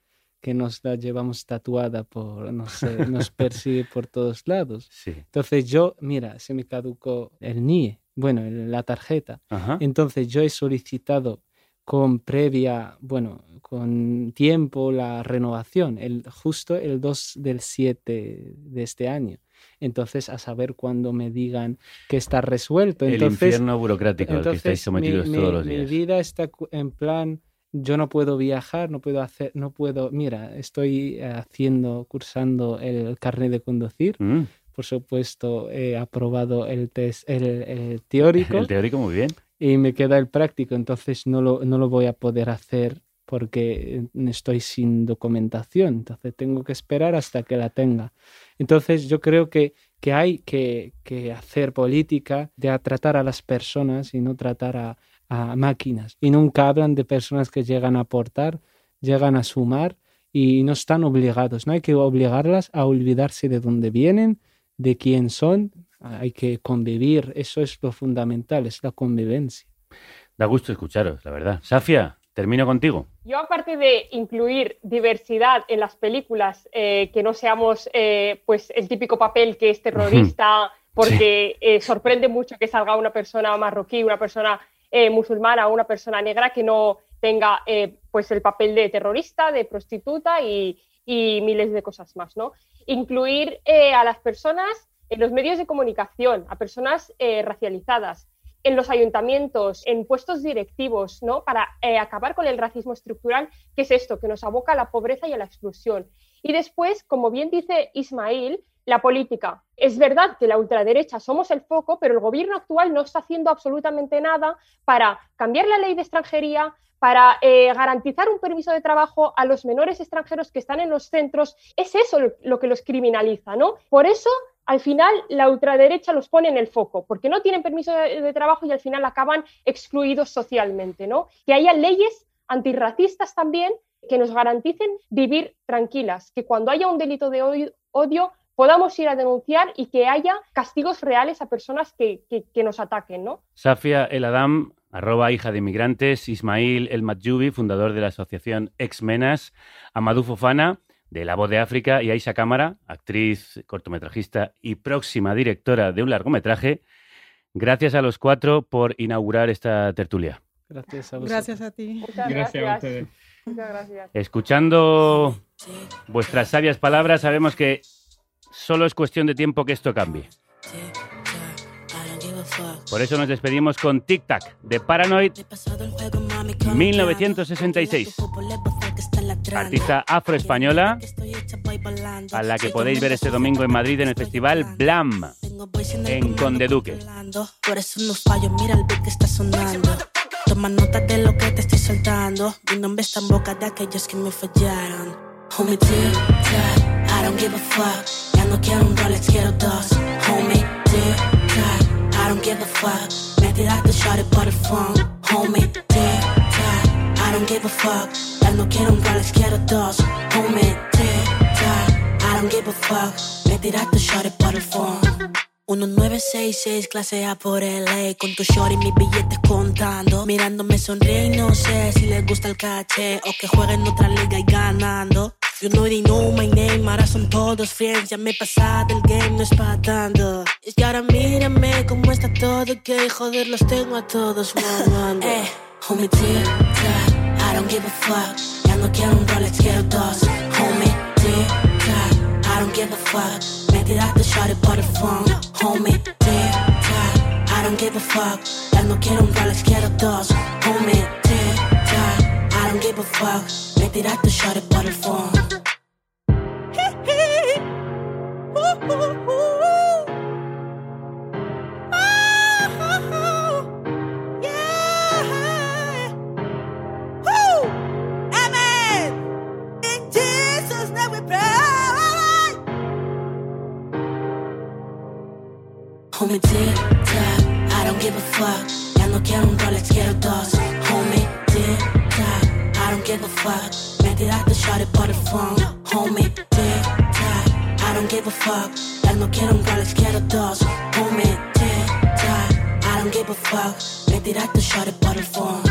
[SPEAKER 17] que nos la llevamos tatuada por, no sé, nos persigue por todos lados.
[SPEAKER 2] Sí.
[SPEAKER 17] Entonces yo, mira, se me caducó el NIE, bueno, la tarjeta.
[SPEAKER 2] Ajá.
[SPEAKER 17] Entonces yo he solicitado con previa, bueno, con tiempo la renovación, el, justo el 2 del 7 de este año. Entonces, a saber cuándo me digan que está resuelto.
[SPEAKER 2] El
[SPEAKER 17] Entonces,
[SPEAKER 2] infierno burocrático al que estáis sometidos
[SPEAKER 17] mi,
[SPEAKER 2] todos los
[SPEAKER 17] mi
[SPEAKER 2] días.
[SPEAKER 17] vida está en plan, yo no puedo viajar, no puedo hacer, no puedo, mira, estoy eh, haciendo, cursando el carnet de conducir.
[SPEAKER 2] Mm.
[SPEAKER 17] Por supuesto, he aprobado el test, el, el teórico
[SPEAKER 2] El teórico muy bien.
[SPEAKER 17] Y me queda el práctico, entonces no lo, no lo voy a poder hacer porque estoy sin documentación, entonces tengo que esperar hasta que la tenga. Entonces yo creo que, que hay que, que hacer política de tratar a las personas y no tratar a, a máquinas. Y nunca hablan de personas que llegan a aportar, llegan a sumar y no están obligados. No hay que obligarlas a olvidarse de dónde vienen, de quién son. Hay que convivir. Eso es lo fundamental, es la convivencia.
[SPEAKER 2] Da gusto escucharos, la verdad. Safia, termino contigo.
[SPEAKER 16] Yo, aparte de incluir diversidad en las películas, eh, que no seamos eh, pues el típico papel que es terrorista, porque eh, sorprende mucho que salga una persona marroquí, una persona eh, musulmana o una persona negra que no tenga eh, pues el papel de terrorista, de prostituta y, y miles de cosas más, ¿no? Incluir eh, a las personas en los medios de comunicación, a personas eh, racializadas, en los ayuntamientos, en puestos directivos, ¿no? Para eh, acabar con el racismo estructural, que es esto, que nos aboca a la pobreza y a la exclusión. Y después, como bien dice Ismail, la política. Es verdad que la ultraderecha somos el foco, pero el gobierno actual no está haciendo absolutamente nada para cambiar la ley de extranjería, para eh, garantizar un permiso de trabajo a los menores extranjeros que están en los centros. Es eso lo, lo que los criminaliza, ¿no? Por eso al final la ultraderecha los pone en el foco, porque no tienen permiso de, trabajo y al final acaban excluidos socialmente, ¿no? Que haya leyes antirracistas también que nos garanticen vivir tranquilas, que cuando haya un delito de odio, podamos ir a denunciar y que haya castigos reales a personas que, nos ataquen, ¿no?
[SPEAKER 2] Safia El Adam, arroba hija de inmigrantes, Ismail El Matjubi, fundador de la asociación Exmenas, Amadou Fofana, de La Voz de África, y Aisha Cámara, actriz, cortometrajista y próxima directora de un largometraje. Gracias a los cuatro por inaugurar esta tertulia.
[SPEAKER 17] Gracias a vosotros.
[SPEAKER 18] Gracias a ti.
[SPEAKER 16] Muchas
[SPEAKER 19] Gracias a ustedes.
[SPEAKER 16] Muchas gracias.
[SPEAKER 2] Escuchando vuestras sabias palabras, sabemos que solo es cuestión de tiempo que esto cambie. Por eso nos despedimos con Tic Tac de Paranoid 1966. Artista afroespañola a la que podéis ver este domingo en Madrid en el festival Blam en Conde Duque.
[SPEAKER 25] Toma nota de lo que te estoy soltando. I don't give a fuck. I don't give a fuck. Don't give a fuck. Ya no quiero un Rolex, quiero dos. Homie, tic tac, I don't give a fuck. Me tiraste shorty por el phone. 1966, clase A por LA Con tu short y mis billetes contando. Mirándome sonríe y no sé si les gusta el caché. O que jueguen en otra liga y ganando. You know they know my name, ahora son todos friends. Ya me pasa del game, no es pa' tanto. Que ahora mírame cómo está todo Que joder, los tengo a todos mamando. Eh, homie, tic tac, I don't give a fuck. Ya no quiero un Rolex, quiero dos Homie, tic tac, I don't give a fuck. Me tiraste shorty por el phone Homie, tic tac, I don't give a fuck. Ya no quiero un Rolex, quiero dos Homie, tic tac, I don't give a fuck. Me tiraste shorty por el phone Tic tac, I don't give a fuck. Ya no quiero un Rolex, dos. Homie, I don't give a por el phone. Homie, tac, I don't give a fuck. Ya no quiero un Rolex, quiero dos. Homie, I don't give a fuck. El phone.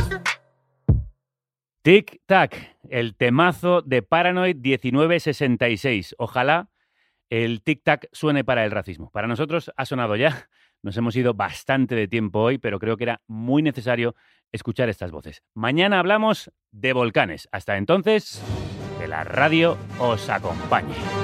[SPEAKER 2] Tac, el temazo de Paranoid 1966. Ojalá el Tic Tac suene para el racismo. Para nosotros ha sonado ya. Nos hemos ido bastante de tiempo hoy, pero creo que era muy necesario escuchar estas voces. Mañana hablamos de volcanes. Hasta entonces, que la radio os acompañe.